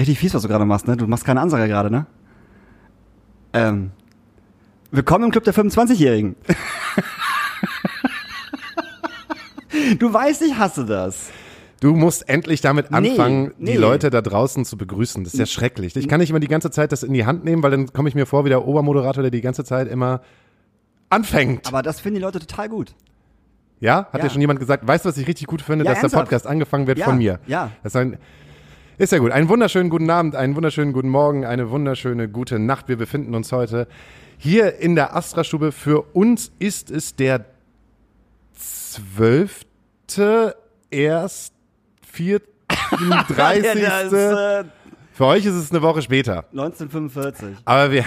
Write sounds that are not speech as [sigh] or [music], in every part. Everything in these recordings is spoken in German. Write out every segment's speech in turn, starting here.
richtig fies, was du gerade machst, ne? Du machst keine Ansage gerade, ne? Ähm, willkommen im Club der 25-Jährigen. [laughs] du weißt, ich hasse das. Du musst endlich damit anfangen, Nee, nee. die Leute da draußen zu begrüßen. Das ist ja schrecklich. Ich kann nicht immer die ganze Zeit das in die Hand nehmen, weil dann komme ich mir vor wie der Obermoderator, der die ganze Zeit immer anfängt. Aber das finden die Leute total gut. ja? Hat Ja. ja schon jemand gesagt, weißt du, was ich richtig gut finde, Ja, dass der ernsthaft? Podcast angefangen wird Ja, von mir. ja. Das ist, ein, ist ja gut. Einen wunderschönen guten Abend, einen wunderschönen guten Morgen, eine wunderschöne gute Nacht. Wir befinden uns heute hier in der Astra-Stube. Für uns ist es der zwölfte, erst 34. [laughs] Ja, das, äh, Für euch ist es eine Woche später. 1945. Aber wir,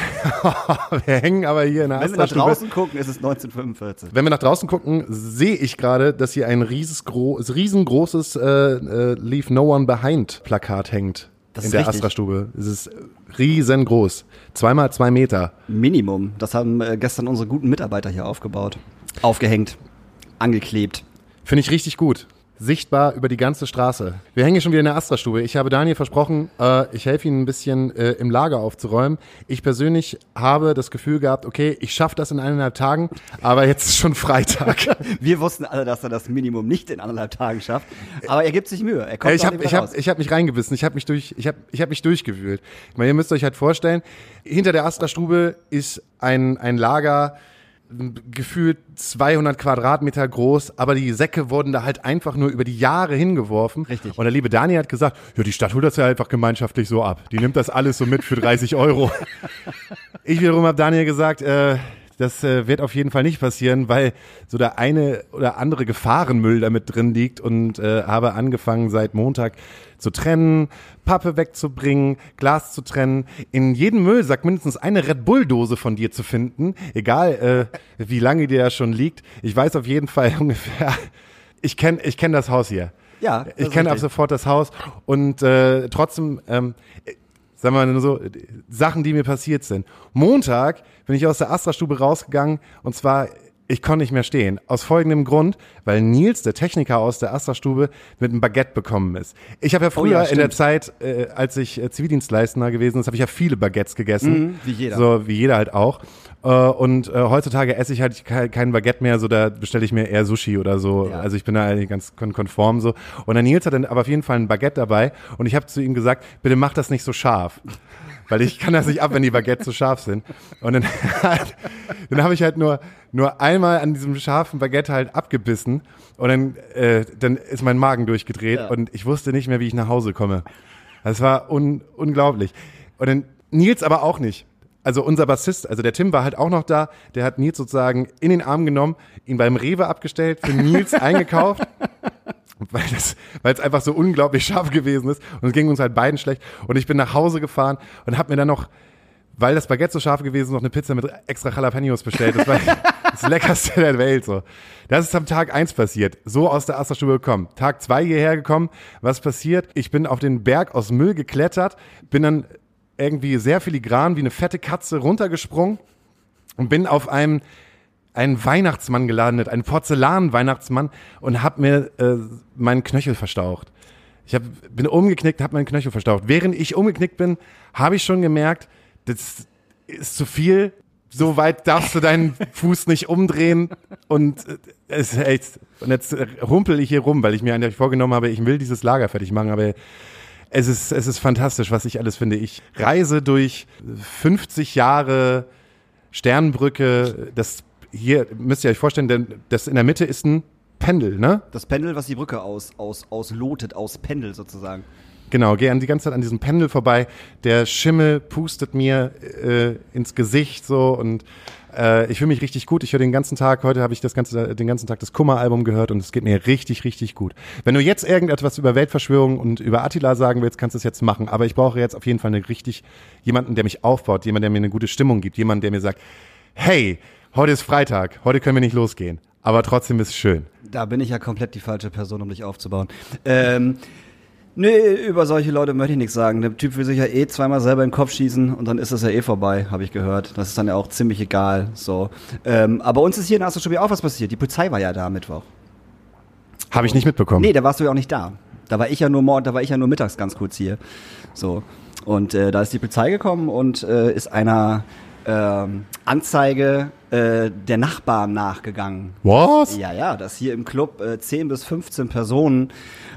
[laughs] wir hängen aber hier in der Wenn wir nach draußen gucken, ist es 1945. Wenn wir nach draußen gucken, sehe ich gerade, dass hier ein riesengro riesengroßes äh, äh, Leave No One Behind Plakat hängt. Das in der. Astra-Stube. Es ist riesengroß. Zweimal zwei Meter. Minimum. Das haben äh, gestern unsere guten Mitarbeiter hier aufgebaut. Aufgehängt. Angeklebt. Finde ich richtig gut. Sichtbar über die ganze Straße. Wir hängen hier schon wieder in der Astra-Stube. Ich habe Daniel versprochen, äh, ich helfe Ihnen ein bisschen äh, im Lager aufzuräumen. Ich persönlich habe das Gefühl gehabt, okay, ich schaffe das in eineinhalb Tagen, aber jetzt ist schon Freitag. [laughs] Wir wussten alle, dass er das Minimum nicht in anderthalb Tagen schafft. Aber er gibt sich Mühe. Er kommt Äh, ich habe ich hab, ich hab mich reingebissen, ich habe mich, durch, ich hab, ich hab mich durchgewühlt. Ich meine, ihr müsst euch halt vorstellen, hinter der Astra-Stube ist ein, ein Lager, gefühlt 200 Quadratmeter groß, aber die Säcke wurden da halt einfach nur über die Jahre hingeworfen. Richtig. Und der liebe Dani hat gesagt, ja, die Stadt holt das ja einfach gemeinschaftlich so ab. Die nimmt das alles so mit für 30 Euro. [laughs] Ich wiederum habe Daniel gesagt, äh, das äh, wird auf jeden Fall nicht passieren, weil so der eine oder andere Gefahrenmüll damit drin liegt und äh, habe angefangen seit Montag zu trennen, Pappe wegzubringen, Glas zu trennen, in jedem Müllsack mindestens eine Red Bull Dose von dir zu finden, egal äh, wie lange die da schon liegt. Ich weiß auf jeden Fall [laughs] ungefähr, ich kenne ich kenn das Haus hier. Ja, ich kenne ab sofort das Haus und äh, trotzdem, ähm, sagen wir mal nur so, Sachen, die mir passiert sind. Montag bin ich aus der Astra-Stube rausgegangen und zwar, ich konnte nicht mehr stehen. Aus folgendem Grund, weil Nils, der Techniker aus der Astra-Stube, mit einem Baguette bekommen ist. Ich habe ja früher Oh ja, in der. Zeit, äh, als ich äh, Zivildienstleistender gewesen ist, habe ich ja viele Baguettes gegessen. Mhm, wie jeder. So wie jeder halt auch. Äh, und äh, heutzutage esse ich halt ke- kein Baguette mehr, so da bestelle ich mir eher Sushi oder so. Ja. Also ich bin da eigentlich ganz kon konform so. Und der Nils hat dann aber auf jeden Fall ein Baguette dabei und ich habe zu ihm gesagt, bitte mach das nicht so scharf. Weil ich kann das nicht ab, wenn die Baguettes so scharf sind. Und dann, [laughs] dann habe ich halt nur, nur einmal an diesem scharfen Baguette halt abgebissen und dann, äh, dann ist mein Magen durchgedreht Ja. und ich wusste nicht mehr, wie ich nach Hause komme. Das war un unglaublich. Und dann Nils aber auch nicht. Also unser Bassist, also der Tim war halt auch noch da, der hat Nils sozusagen in den Arm genommen, ihn beim Rewe abgestellt, für Nils [laughs] eingekauft, weil das, weil es einfach so unglaublich scharf gewesen ist und es ging uns halt beiden schlecht und ich bin nach Hause gefahren und habe mir dann noch, weil das Baguette so scharf gewesen ist, noch eine Pizza mit extra Jalapenos bestellt. Das war [laughs] das Leckerste der Welt so. Das ist am Tag eins passiert. So aus der Astra-Stube gekommen. Tag zwei hierher gekommen. Was passiert? Ich bin auf den Berg aus Müll geklettert, bin dann irgendwie sehr filigran wie eine fette Katze runtergesprungen und bin auf einem einen Weihnachtsmann gelandet, einen Porzellan-Weihnachtsmann und hab mir äh, meinen Knöchel verstaucht. Ich hab, bin umgeknickt, habe meinen Knöchel verstaucht. Während ich umgeknickt bin, habe ich schon gemerkt, das ist zu viel. So weit darfst du deinen [laughs] Fuß nicht umdrehen. Und äh, es ist echt, und jetzt äh, humpel ich hier rum, weil ich mir eigentlich vorgenommen habe, ich will dieses Lager fertig machen, aber es ist, es ist fantastisch, was ich alles finde. Ich reise durch 50 Jahre Sternbrücke. Das hier müsst ihr euch vorstellen, denn das in der Mitte ist ein Pendel, ne? Das Pendel, was die Brücke aus, aus, auslotet, aus Pendel sozusagen. Genau, gehe an die ganze Zeit an diesem Pendel vorbei. Der Schimmel pustet mir äh, ins Gesicht so und äh, ich fühle mich richtig gut. Ich höre den ganzen Tag, heute habe ich das ganze, den ganzen Tag das Kummer-Album gehört und es geht mir richtig, richtig gut. Wenn du jetzt irgendetwas über Weltverschwörung und über Attila sagen willst, kannst du es jetzt machen. Aber ich brauche jetzt auf jeden Fall eine richtig, jemanden, der mich aufbaut, jemanden, der mir eine gute Stimmung gibt, jemanden, der mir sagt, hey, heute ist Freitag, heute können wir nicht losgehen. Aber trotzdem ist es schön. Da bin ich ja komplett die falsche Person, um dich aufzubauen. Ähm, nö, über solche Leute möchte ich nichts sagen. Der Typ will sich ja eh zweimal selber in den Kopf schießen und dann ist das ja eh vorbei, habe ich gehört. Das ist dann ja auch ziemlich egal. So. Ähm, aber uns ist hier in Astroschubie auch was passiert. Die Polizei war ja da am Mittwoch. Habe ich nicht mitbekommen. Nee, da warst du ja auch nicht da. Da war ich ja nur mord, da war ich ja nur mittags ganz kurz hier. So. Und äh, da ist die Polizei gekommen und äh, ist einer ähm, Anzeige äh, der Nachbarn nachgegangen. Was? Ja, ja, dass hier im Club äh, 10 bis 15 Personen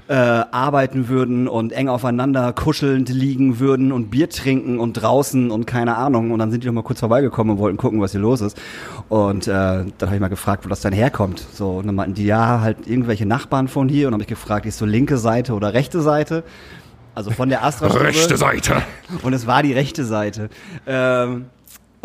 äh, arbeiten würden und eng aufeinander kuschelnd liegen würden und Bier trinken und draußen und keine Ahnung. Und dann sind die noch mal kurz vorbeigekommen und wollten gucken, was hier los ist. Und äh, dann habe ich mal gefragt, wo das dann herkommt. So, und dann meinten die, ja, halt irgendwelche Nachbarn von hier. Und dann habe ich gefragt, ist so linke Seite oder rechte Seite? Also von der astra Rechte Seite. Und es war die rechte Seite. Ähm,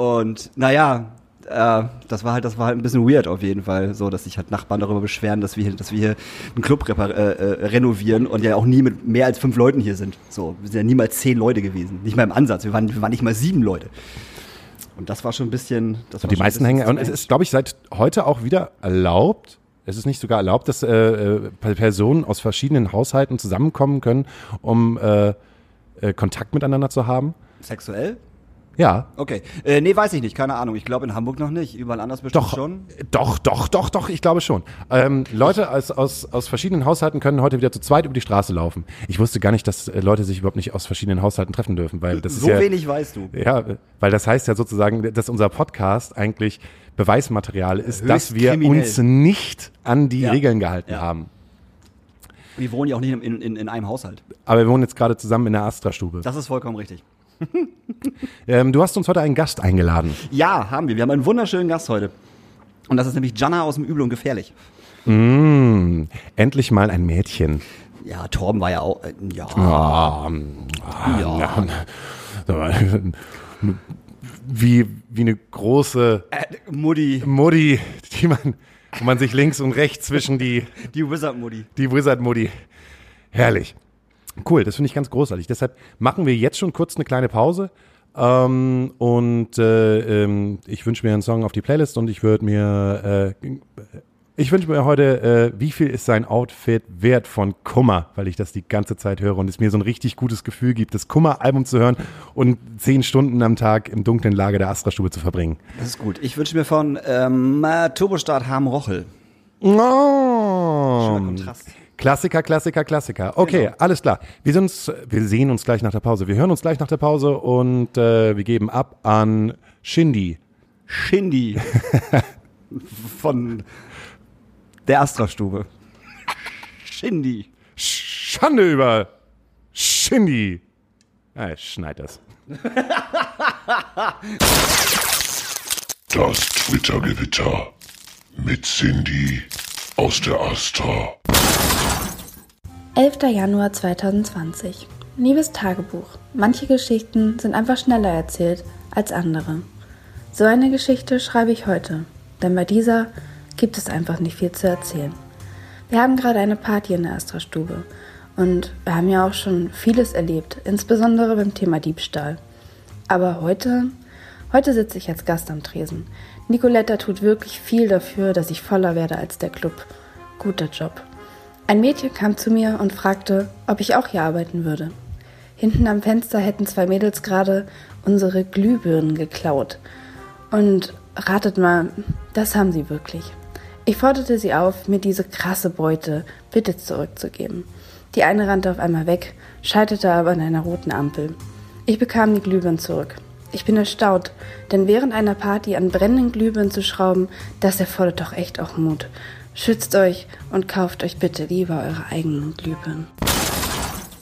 und naja, äh, das war halt, das war halt ein bisschen weird auf jeden Fall, so dass sich halt Nachbarn darüber beschweren, dass wir, hier- dass wir hier einen Club äh, äh, renovieren und ja auch nie mit mehr als fünf Leuten hier sind. So, wir sind ja niemals zehn Leute gewesen, nicht mal im Ansatz. Wir waren, wir waren nicht mal sieben Leute. Und das war schon ein bisschen. Das Und die meisten hängen, und es ist, glaube ich, seit heute auch wieder erlaubt, es ist nicht sogar erlaubt, dass äh, äh, Personen aus verschiedenen Haushalten zusammenkommen können, um Kontakt miteinander zu haben. sexuell. Ja. Okay, äh, nee, weiß ich nicht, keine Ahnung. Ich glaube in Hamburg noch nicht, überall anders bestimmt Doch, schon. doch, doch, doch, doch, ich glaube schon. Ähm, Leute aus, aus, aus verschiedenen Haushalten können heute wieder zu zweit über die Straße laufen. Ich wusste gar nicht, dass äh, Leute sich überhaupt nicht aus verschiedenen Haushalten treffen dürfen, weil das So ist ja, wenig weißt du. ja, weil das heißt ja sozusagen, dass unser Podcast eigentlich Beweismaterial ist, Höchst dass wir kriminell. uns nicht an die Ja. Regeln gehalten Ja. haben. Wir wohnen ja auch nicht in, in, in einem Haushalt. Aber wir wohnen jetzt gerade zusammen in der Astra-Stube. Das ist vollkommen richtig. [laughs] Ähm, du hast uns heute einen Gast eingeladen. Ja, haben wir. Wir haben einen wunderschönen Gast heute. Und das ist nämlich Jana aus dem Übel und Gefährlich. Mm, endlich mal ein Mädchen. Ja, Torben war ja auch. Äh, ja. Ah, ja. wie, wie eine große Äh, Mutti. Mutti, die man, wo man sich links und rechts zwischen die, Die Wizard-Mutti. die Wizard-Mutti. Herrlich. Cool, das finde ich ganz großartig. Deshalb machen wir jetzt schon kurz eine kleine Pause. Ähm, und äh, ähm, ich wünsche mir einen Song auf die Playlist und ich würde mir, äh, ich wünsche mir heute, äh, wie viel ist sein Outfit wert von Kummer, weil ich das die ganze Zeit höre und es mir so ein richtig gutes Gefühl gibt, das Kummer-Album zu hören und zehn Stunden am Tag im dunklen Lager der Astra-Stube zu verbringen. Das ist gut. Ich wünsche mir von ähm, äh, Turbostart Harm Rochel. Oh. Schöner Kontrast. Klassiker, Klassiker, Klassiker. Okay, Genau. alles klar. Wir, sind uns, wir sehen uns gleich nach der Pause. Wir hören uns gleich nach der Pause und äh, wir geben ab an Shindy. Shindy. [laughs] von der Astra-Stube. Shindy. Schande über Shindy. Ah, ich schneid das. Das Twitter-Gewitter mit Cindy aus der Astra. 11. Januar 2020. Liebes Tagebuch. Manche Geschichten sind einfach schneller erzählt als andere. So eine Geschichte schreibe ich heute, denn bei dieser gibt es einfach nicht viel zu erzählen. Wir haben gerade eine Party in der Astra-Stube und wir haben ja auch schon vieles erlebt, insbesondere beim Thema Diebstahl. Aber heute, heute sitze ich als Gast am Tresen. Nicoletta tut wirklich viel dafür, dass ich voller werde als der Club. Guter Job. Ein Mädchen kam zu mir und fragte, ob ich auch hier arbeiten würde. Hinten am Fenster hätten zwei Mädels gerade unsere Glühbirnen geklaut. Und ratet mal, das haben sie wirklich. Ich forderte sie auf, mir diese krasse Beute bitte zurückzugeben. Die eine rannte auf einmal weg, scheiterte aber an einer roten Ampel. Ich bekam die Glühbirnen zurück. Ich bin erstaunt, denn während einer Party an brennenden Glühbirnen zu schrauben, das erfordert doch echt auch Mut. Schützt euch und kauft euch bitte lieber eure eigenen Glühbirnen.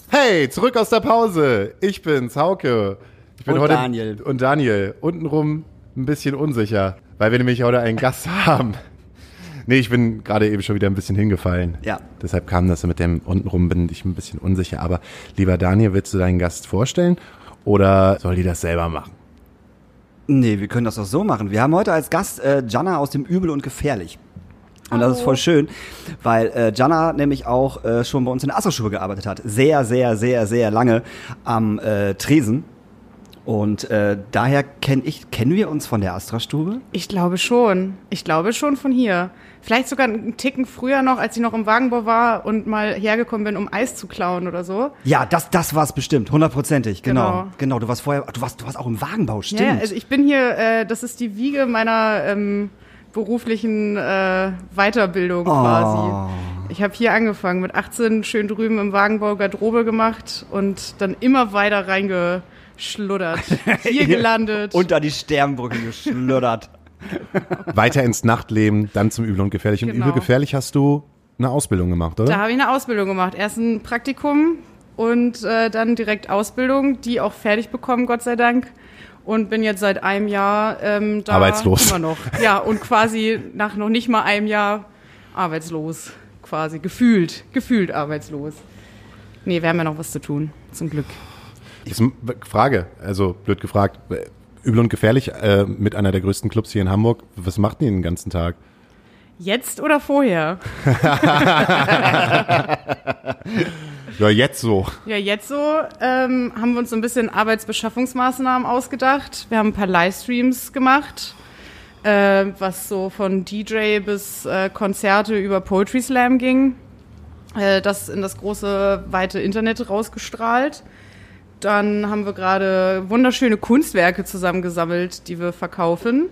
Hey, zurück aus der Pause. Ich bin's, Hauke. Ich bin Und heute Daniel. Und Daniel. Untenrum ein bisschen unsicher, weil wir nämlich heute einen Gast [laughs] haben. Nee, ich bin gerade eben schon wieder ein bisschen hingefallen. Ja. Deshalb kam das mit dem untenrum, bin ich ein bisschen unsicher. Aber lieber Daniel, willst du deinen Gast vorstellen oder soll die das selber machen? Nee, wir können das doch so machen. Wir haben heute als Gast äh, Jana aus dem Übel und Gefährlich. Und das ist voll schön, weil äh, Jana nämlich auch äh, schon bei uns in der Astra-Schule gearbeitet hat. Sehr, sehr, sehr, sehr lange am äh, Tresen. Und äh, daher kenne ich, kennen wir uns von der Astra-Stube? Ich glaube schon. Ich glaube schon von hier. Vielleicht sogar einen Ticken früher noch, als ich noch im Wagenbau war und mal hergekommen bin, um Eis zu klauen oder so. Ja, das, das war es bestimmt, hundertprozentig, genau. Genau. Genau, du warst vorher, du warst, du warst auch im Wagenbau, stimmt. Ja, also ich bin hier, äh, das ist die Wiege meiner ähm, beruflichen äh, Weiterbildung Oh. quasi. Ich habe hier angefangen, mit 18 schön drüben im Wagenbau Garderobe gemacht und dann immer weiter reingeschluddert. [laughs] Hier gelandet. Unter die Sternbrücke geschluddert. Weiter ins Nachtleben, dann zum Übel und Gefährlich. Und Genau. Übel Gefährlich hast du eine Ausbildung gemacht, oder? Da habe ich eine Ausbildung gemacht. Erst ein Praktikum und äh, dann direkt Ausbildung, die auch fertig bekommen, Gott sei Dank. Und bin jetzt seit einem Jahr ähm, da Arbeitslos. immer noch. Ja, und quasi nach noch nicht mal einem Jahr arbeitslos. Quasi gefühlt, gefühlt arbeitslos. Nee, wir haben ja noch was zu tun, zum Glück. Eine Frage, also blöd gefragt. Übel und Gefährlich äh, mit einer der größten Clubs hier in Hamburg. Was macht ihr den ganzen Tag? Jetzt oder vorher? [laughs] Ja, jetzt so. Ja, jetzt so ähm, haben wir uns so ein bisschen Arbeitsbeschaffungsmaßnahmen ausgedacht. Wir haben ein paar Livestreams gemacht, äh, was so von DJ bis äh, Konzerte über Poetry Slam ging. Äh, das in das große, weite Internet rausgestrahlt. Dann haben wir gerade wunderschöne Kunstwerke zusammengesammelt, die wir verkaufen,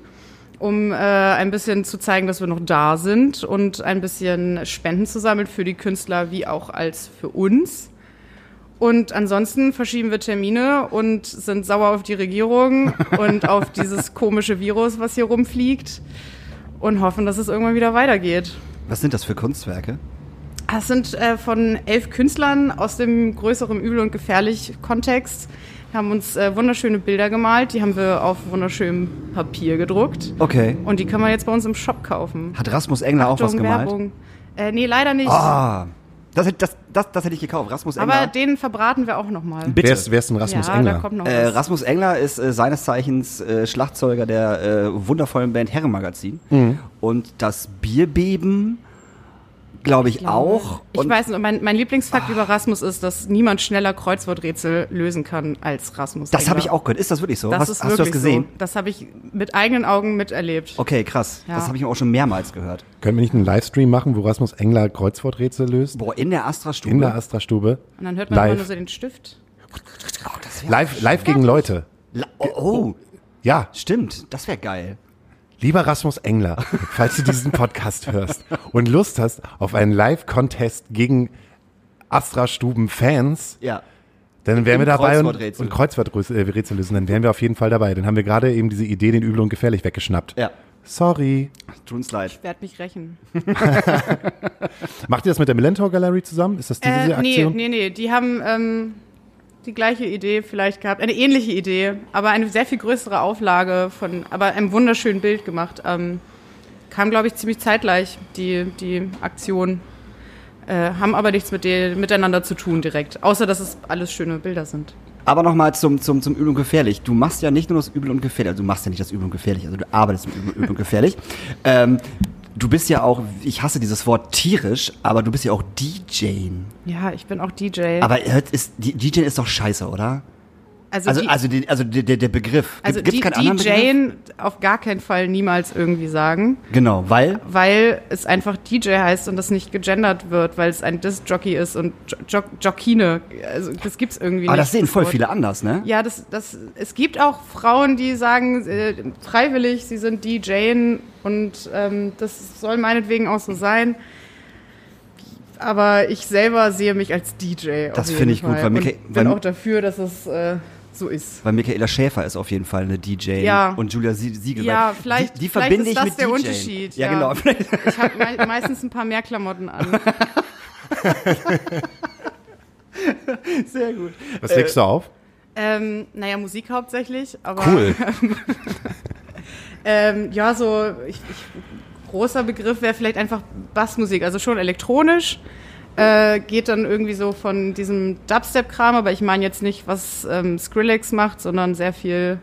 um äh, ein bisschen zu zeigen, dass wir noch da sind und ein bisschen Spenden zu sammeln für die Künstler wie auch als für uns. Und ansonsten verschieben wir Termine und sind sauer auf die Regierung [laughs] und auf dieses komische Virus, was hier rumfliegt und hoffen, dass es irgendwann wieder weitergeht. Was sind das für Kunstwerke? Das sind äh, von elf Künstlern aus dem größeren Übel und gefährlich Kontext. Wir haben uns äh, wunderschöne Bilder gemalt, die haben wir auf wunderschönem Papier gedruckt. Okay. Und die kann man jetzt bei uns im Shop kaufen. Hat Rasmus Engler auch was Achtung, gemalt? Werbung. Äh, nee, leider nicht. Ah, das, hätte- das, das, das hätte ich gekauft. Rasmus Engler. Aber den verbraten wir auch nochmal. Bitte. Wer ist, wer ist denn Rasmus ja, Engler? da kommt noch Äh, was. Rasmus Engler ist äh, seines Zeichens äh, Schlagzeuger der äh, wundervollen Band Herrenmagazin. Mhm. Und das Bierbeben, glaube ich, auch. Ich Und weiß, nicht, mein, mein Lieblingsfakt über Rasmus ist, dass niemand schneller Kreuzworträtsel lösen kann als Rasmus. das habe ich auch gehört. Ist das wirklich so? Das hast ist hast du wirklich das gesehen? So. Das habe ich mit eigenen Augen miterlebt. Okay, krass. Ja. Das habe ich auch schon mehrmals gehört. Können wir nicht einen Livestream machen, wo Rasmus Engler Kreuzworträtsel löst? Boah, in der Astra-Stube. In der Astra-Stube. Und dann hört man immer nur so den Stift. oh, Live, live gegen Leute. La oh, oh, Ja, stimmt. Das wäre geil. Lieber Rasmus Engler, falls du diesen Podcast hörst und Lust hast auf einen Live-Contest gegen Astra-Stuben-Fans, Ja. dann wären wir dabei und, Kreuzworträtsel. und Kreuzworträtsel lösen. Dann wären wir auf jeden Fall dabei. Dann haben wir gerade eben diese Idee, den Übel und Gefährlich weggeschnappt. Ja. Sorry. Tut uns leid. Ich werde mich rächen. [laughs] Macht ihr das mit der Millentor Gallery zusammen? Ist das diese Äh, nee, Aktion? nee, nee. Die haben ähm, die gleiche Idee vielleicht gehabt. Eine ähnliche Idee, aber eine sehr viel größere Auflage von, aber einem wunderschönen Bild gemacht. Ähm, kam, glaube ich, ziemlich zeitgleich, die, die Aktion. Äh, haben aber nichts mit den, miteinander zu tun direkt. Außer, dass es alles schöne Bilder sind. Aber nochmal zum, zum, zum Übel und Gefährlich. Du machst ja nicht nur das Übel und Gefährlich, also du machst ja nicht das Übel und Gefährlich, also du arbeitest im Übel, Übel und Gefährlich. Ähm, du bist ja auch, ich hasse dieses Wort tierisch, aber du bist ja auch DJ. Ja, ich bin auch DJ. Aber ist, DJ ist doch scheiße, oder? Also, die- also, die, also der, der Begriff. Also Gibt's die, keinen anderen Begriff? DJen auf gar keinen Fall niemals irgendwie sagen, Genau, weil, weil es einfach DJ heißt und das nicht gegendert wird, weil es ein Disc-Jockey ist und jo jo Jockine. Also das gibt's irgendwie aber nicht. das sehen voll viele anders, ne? Ja, das, das, es gibt auch Frauen, die sagen äh, freiwillig, sie sind DJen und ähm, das soll meinetwegen auch so sein. Aber ich selber sehe mich als DJ. Das finde ich gut, Fall weil mir und ke- bin weil- auch dafür, dass es äh, so ist. Weil Michaela Schäfer ist auf jeden Fall eine DJ Ja. und Julia Sie- Siegel. Ja, vielleicht- die, die vielleicht verbinde ist ich das mit der DJen. Unterschied, Ja, ja. genau. Ich habe me meistens ein paar mehr Klamotten an. [laughs] Sehr gut. Was legst du auf? Ähm, naja, Musik hauptsächlich, aber Cool. [laughs] ähm, ja, so ich, ich, großer Begriff wäre vielleicht einfach Bassmusik, also schon elektronisch. Äh, geht dann irgendwie so von diesem Dubstep-Kram, aber ich meine jetzt nicht, was ähm, Skrillex macht, sondern sehr viel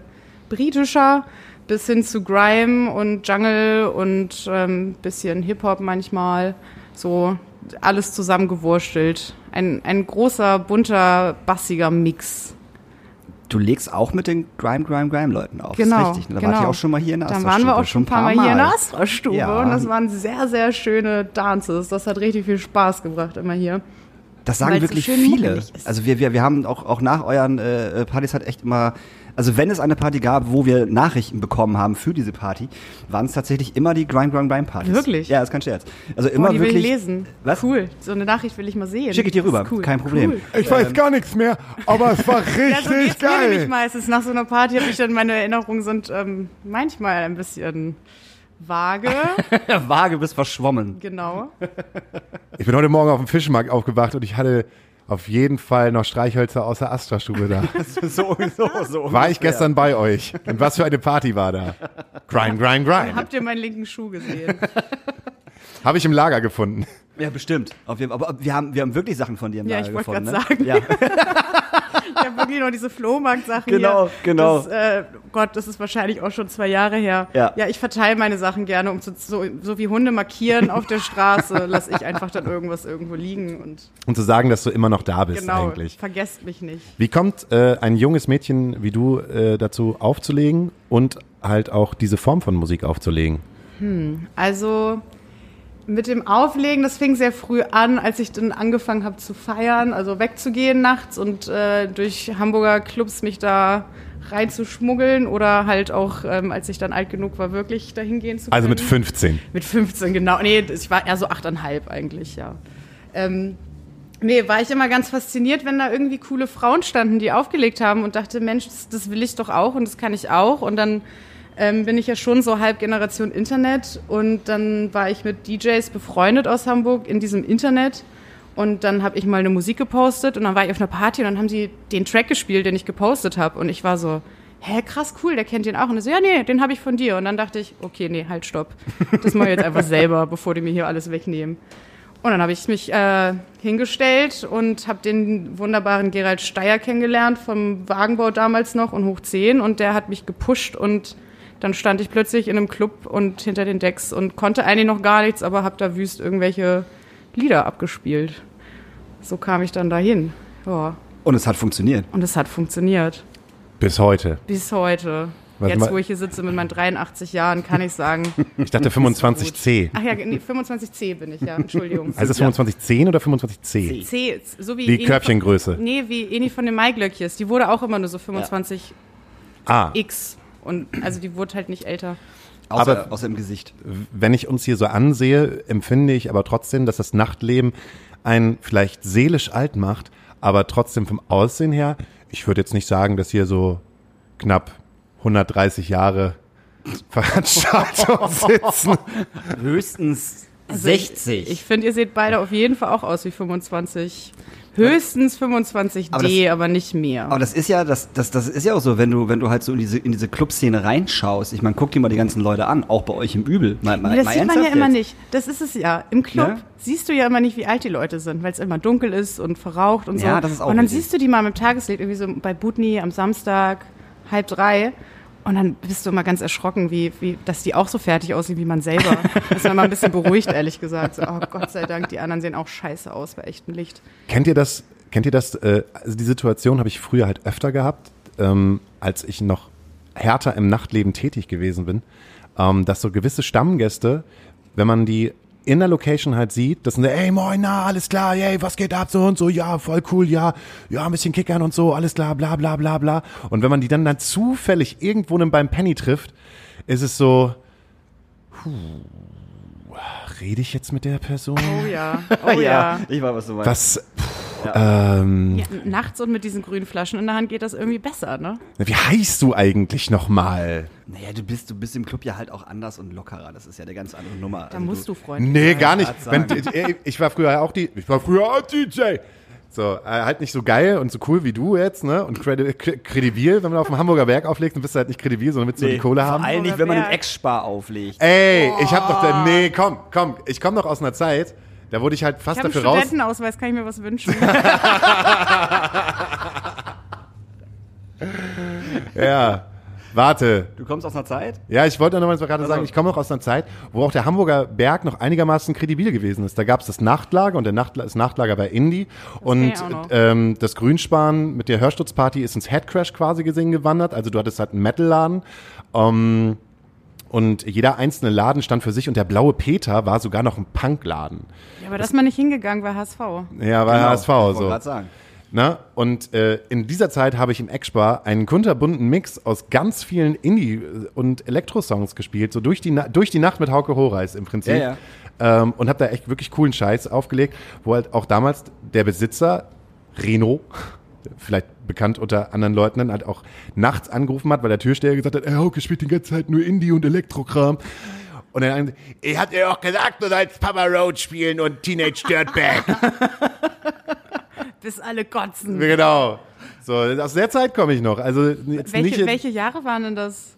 britischer, bis hin zu Grime und Jungle und ähm, bisschen Hip-Hop manchmal. So alles zusammengewurstelt. Ein, ein großer, bunter, bassiger Mix. Du legst auch mit den Grime, Grime, Grime-Leuten auf. Genau, Das ist richtig. ne? Da genau. wart ihr auch schon mal hier in der Da Astra-Stube. waren wir auch schon ein paar Mal, hier in der Astra-Stube Ja. und das waren sehr, sehr schöne Dances. Das hat richtig viel Spaß gebracht immer hier. Das sagen Weil's so wirklich schön viele. Also wir, wir, wir haben auch, auch nach euren äh, Partys halt echt immer, also wenn es eine Party gab, wo wir Nachrichten bekommen haben für diese Party, waren es tatsächlich immer die Grind, Grind, Grind Partys. Wirklich? Ja, ist kein Scherz. Also immer oh, die wirklich. will ich lesen. Was? Cool. So eine Nachricht will ich mal sehen. Schicke ich dir rüber, cool. kein Problem. Cool. Ich weiß gar nichts mehr, aber es war [laughs] Ja, richtig so geht's mir nämlich geil. meistens. Nach so einer Party habe ich dann, meine Erinnerungen sind ähm, manchmal ein bisschen vage. [laughs] Vage bis verschwommen. genau. Ich bin heute Morgen auf dem Fischmarkt aufgewacht und ich hatte auf jeden Fall noch Streichhölzer aus der Astra-Stube da. [laughs] so, so, so. War ich gestern bei euch? Und was für eine Party war da? Grind, grind, grind. Habt ihr meinen linken Schuh gesehen? [laughs] Habe ich im Lager gefunden. Ja, bestimmt. Auf jeden, aber wir haben, wir haben wirklich Sachen von dir im Ja, Lager ich wollte gefunden. grad sagen. Ne? [laughs] Ja. Ich habe wirklich noch diese Flohmarkt-Sachen Genau, hier. genau. Das, äh, Gott, das ist wahrscheinlich auch schon zwei Jahre her. Ja. ja ich verteile meine Sachen gerne, um zu, so, so wie Hunde markieren auf der Straße, [laughs] lasse ich einfach dann irgendwas irgendwo liegen und Und zu sagen, dass du immer noch da bist genau, eigentlich. vergesst mich nicht. Wie kommt äh, ein junges Mädchen wie du äh, dazu aufzulegen und halt auch diese Form von Musik aufzulegen? Also mit dem Auflegen, das fing sehr früh an, als ich dann angefangen habe zu feiern, also wegzugehen nachts und äh, durch Hamburger Clubs mich da reinzuschmuggeln oder halt auch, ähm, als ich dann alt genug war, wirklich dahin gehen zu können. Also mit 15. Mit 15, genau. Nee, ich war eher so 8,5 eigentlich, ja. Ähm, nee, war ich immer ganz fasziniert, wenn da irgendwie coole Frauen standen, die aufgelegt haben und dachte, Mensch, das, das will ich doch auch und das kann ich auch. Und dann ähm, bin ich ja schon so halb Generation Internet und dann war ich mit DJs befreundet aus Hamburg in diesem Internet. Und dann habe ich mal eine Musik gepostet und dann war ich auf einer Party und dann haben sie den Track gespielt, den ich gepostet habe. Und ich war so, hä, krass, cool, der kennt den auch. Und er so, ja, nee, den habe ich von dir. Und dann dachte ich, okay, nee, halt, stopp. Das mache ich jetzt einfach selber, [laughs] bevor die mir hier alles wegnehmen. Und dann habe ich mich äh, hingestellt und habe den wunderbaren Gerald Steyer kennengelernt, vom Wagenbau damals noch und hoch 10. Und der hat mich gepusht und dann stand ich plötzlich in einem Club und hinter den Decks und konnte eigentlich noch gar nichts, aber habe da wüst irgendwelche Lieder abgespielt. So kam ich dann dahin. Ja. Und es hat funktioniert. Und es hat funktioniert. Bis heute. Bis heute. Was Jetzt, wo ich hier sitze mit meinen 83 Jahren, kann ich sagen. [laughs] Ich dachte 25C. Ach ja, nee, 25C bin ich, ja. Entschuldigung. Also ist es 2510 oder 25C? C, so wie Eni Körbchengröße. Von, nee, wie Eni von den Maiglöckjes. Die wurde auch immer nur so 25X. Ah, Und also die wurde halt nicht älter. Außer, Aber- außer im Gesicht. wenn ich uns hier so ansehe, empfinde ich aber trotzdem, dass das Nachtleben einen vielleicht seelisch alt macht, aber trotzdem vom Aussehen her, ich würde jetzt nicht sagen, dass hier so knapp 130 Jahre [laughs] Veranstaltung sitzen. Höchstens Also 60. Ich, ich finde, ihr seht beide auf jeden Fall auch aus wie 25. Höchstens 25D, Aber aber, das- nicht mehr. Aber das ist ja, das, das, das ist ja auch so, wenn du, wenn du halt so in diese, in diese Clubszene reinschaust. Ich meine, guck dir mal die ganzen Leute an, auch bei euch im Übel. Mal, mal, Nee, das mal sieht man ja ernsthaft immer jetzt? nicht. Das ist es ja. Im Club Ne? siehst du ja immer nicht, wie alt die Leute sind, weil es immer dunkel ist und verraucht und so. Ja, das ist auch und dann richtig. siehst du die mal mit Tageslicht, irgendwie so bei Butni am Samstag, halb drei. Und dann bist du immer ganz erschrocken, wie, wie, dass die auch so fertig aussehen wie man selber. Das ist mal ein bisschen beruhigt, ehrlich gesagt. So, oh Gott sei Dank, die anderen sehen auch scheiße aus bei echtem Licht. Kennt ihr das? Kennt ihr das? Äh, also die Situation habe ich früher halt öfter gehabt, ähm, als ich noch härter im Nachtleben tätig gewesen bin, ähm, dass so gewisse Stammgäste, wenn man die in der Location halt sieht, das sind, ey, moin, na, alles klar, ey, was geht ab, so und so, ja, voll cool, ja, ja, ein bisschen kickern und so, alles klar, bla, bla, bla, bla. Und wenn man die dann dann zufällig irgendwo beim Penny trifft, ist es so, puh, rede ich jetzt mit der Person? Oh ja, [laughs] oh ja. ich weiß, was du meinst. Was, ähm, ja. Nachts und mit diesen grünen Flaschen in der Hand geht das irgendwie besser, ne? Wie heißt du eigentlich nochmal? Naja, du bist, du bist im Club ja halt auch anders und lockerer. Das ist ja eine ganz andere Nummer. Da Also musst du freundlich Nee, sein. gar nicht. Wenn, sagen. ich- war früher auch die, ich war früher auch DJ. So, äh, halt nicht so geil und so cool wie du jetzt, ne? Und kredibil, wenn man auf dem Hamburger Berg auflegt, dann bist du halt nicht kredibil, sondern willst du die Kohle Vor haben. allem nicht, wenn man Berg. Ex-Spar auflegt. Ey, ich hab doch, da, nee, komm, komm, ich komme doch aus einer Zeit, da wurde ich halt fast Ich habe einen dafür raus. Studentenausweis, kann ich mir was wünschen? [laughs] Ja, warte. Du kommst aus einer Zeit? Ja, ich wollte noch mal gerade Also- sagen, ich komme noch aus einer Zeit, wo auch der Hamburger Berg noch einigermaßen kredibil gewesen ist. Da gab es das Nachtlager und der Nachtla das Nachtlager bei Indie und auch ähm, das Grünspan mit der Hörstutzparty ist ins Headcrash quasi gesehen gewandert. Also du hattest halt einen Metalladen. Ähm, Und jeder einzelne Laden stand für sich und der blaue Peter war sogar noch ein Punkladen. Ja, aber da ist man nicht hingegangen bei HSV. Ja, war Genau, HSV ich so. grad sagen. Na? Und äh, in dieser Zeit habe ich im Eckspar einen kunterbunten Mix aus ganz vielen Indie- und Elektro-Songs gespielt, so durch die, Na durch die Nacht mit Hauke Horeis im Prinzip. Ja, Ähm, und habe da echt wirklich coolen Scheiß aufgelegt, wo halt auch damals der Besitzer, Reno, [laughs] vielleicht bekannt unter anderen Leuten, dann halt auch nachts angerufen hat, weil der Türsteher gesagt hat, ey, Hauke spielt die ganze Zeit nur Indie und Elektrokram. Und dann, ich hab dir doch gesagt, du sollst Papa Road spielen und Teenage Dirtbag. Bis alle kotzen. [laughs] Genau. So, aus der Zeit komme ich noch. Also jetzt Welche, nicht, welche Jahre waren denn das?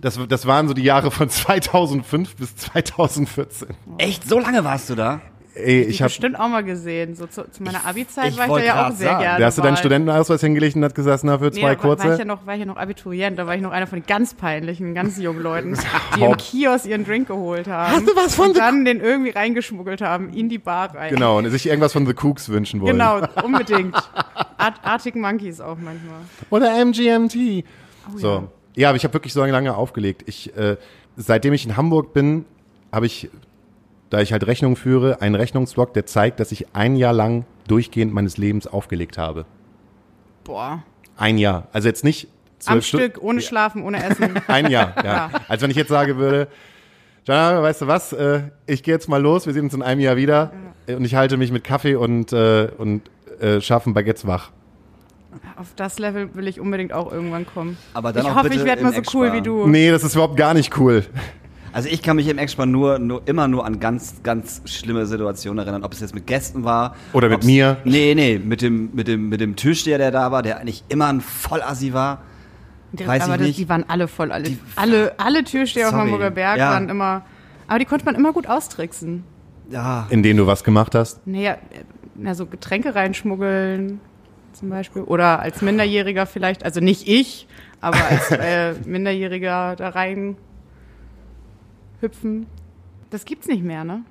Das, das waren so die Jahre von 2005 bis 2014. Echt, so lange warst du da? Ey, Ich ich habe bestimmt auch mal gesehen. So zu, zu meiner Abi-Zeit ich war ich da ja auch sehr sagen. gerne. da hast du deinen. Studentenausweis hingelegt und hat gesagt, na, für Nee, zwei da war, war, ich kurze. ja noch, war ich ja noch Abiturient, da war ich noch einer von den ganz peinlichen, ganz jungen Leuten, [laughs] die im Kiosk ihren Drink geholt haben. Hast du was von und The- dann den irgendwie reingeschmuggelt haben, in die Bar rein. Genau, und sich irgendwas von The Cooks wünschen wollen. Genau, [laughs] unbedingt. Art, Arctic Monkeys auch manchmal. Oder MGMT. Oh, so. ja. Ja, aber ich habe wirklich so lange aufgelegt. Ich, äh, seitdem ich in Hamburg bin, habe ich, da ich halt Rechnungen führe, einen Rechnungsblock, der zeigt, dass ich ein Jahr lang durchgehend meines Lebens aufgelegt habe. Boah. Ein Jahr. Also jetzt nicht Am zwölf Stunden. Stück, ohne Schlafen, ohne Essen. [laughs] Ein Jahr, ja. Ja. Als wenn ich jetzt sagen würde, Jana, weißt du was, äh, ich gehe jetzt mal los, wir sehen uns in einem Jahr wieder äh, und ich halte mich mit Kaffee und, äh, und äh, scharfen Baguettes wach. Auf das Level will ich unbedingt auch irgendwann kommen. Aber dann ich auch hoffe, bitte ich werde mal so cool wie du. Nee, das ist überhaupt gar nicht cool. Also ich kann mich im Eckspar nur, nur immer nur an ganz, ganz schlimme Situationen erinnern, ob es jetzt mit Gästen war. Oder mit mir. Nee, nee, mit dem, mit dem, mit dem Türsteher, der da war, der eigentlich immer ein Vollassi war. Die- Weiß aber ich das, nicht. die waren alle voll. Alle, Die- alle, alle Türsteher auf Sorry. Hamburger Berg Ja. waren immer. Aber die konnte man immer gut austricksen. Ja. In denen du was gemacht hast. Naja, na, so Getränke reinschmuggeln zum Beispiel. Oder als Minderjähriger vielleicht, also nicht ich, aber als [laughs] äh, Minderjähriger da rein hüpfen. Das gibt's nicht mehr, ne?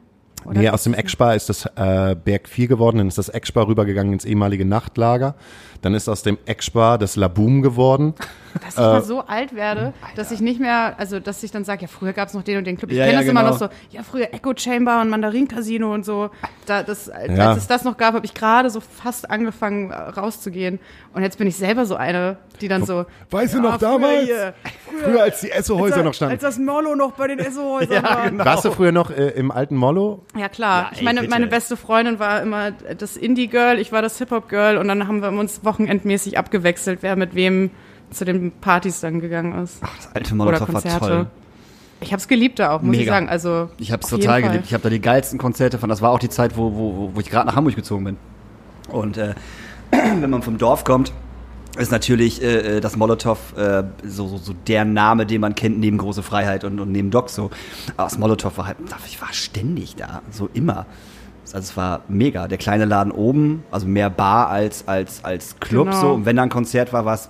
Oder nee, aus dem Eckspar ist das äh, Berg 4 geworden, dann ist das Eckspar rübergegangen ins ehemalige Nachtlager. Dann ist aus dem Eckspar das Laboom geworden. Dass ich mal so alt werde, dass ich nicht mehr, also dass ich dann sage, ja, früher gab es noch den und den Club. Ich Ja, kenne ja, das immer genau. noch so, ja, früher Echo Chamber und Mandarin Casino und so. Da, das, als Ja. es das noch gab, habe ich gerade so fast angefangen äh, rauszugehen. Und jetzt bin ich selber so eine, die dann so. Weißt du noch früher damals? hier, Früher, als die Esso-Häuser als, noch standen. Als das Mollo noch bei den Esso-Häusern [laughs] war. genau. Warst du früher noch äh, im alten Mollo? Ja klar. Ja, ich ey, meine, bitte. meine beste Freundin war immer das Indie-Girl, ich war das Hip-Hop-Girl und dann haben wir uns wochenendmäßig abgewechselt, wer mit wem zu den Partys dann gegangen ist. Ach, das alte Molotow war toll. Ich hab's geliebt da auch, muss ich Mega. sagen. Also Ich habe es auf total geliebt. Ich habe da die geilsten Konzerte von. Das war auch die Zeit, wo, wo, wo ich gerade nach Hamburg gezogen bin. Und äh, [clears throat] wenn man vom Dorf kommt, ist natürlich äh, äh, das Molotow äh, so, so, so der Name, den man kennt neben Große Freiheit und, und neben Doc so. Aber das Molotow war halt, ich war ständig da, so immer. Also es war mega. Der kleine Laden oben, also mehr Bar als, als, als Club Genau. so. Und wenn da ein Konzert war, war es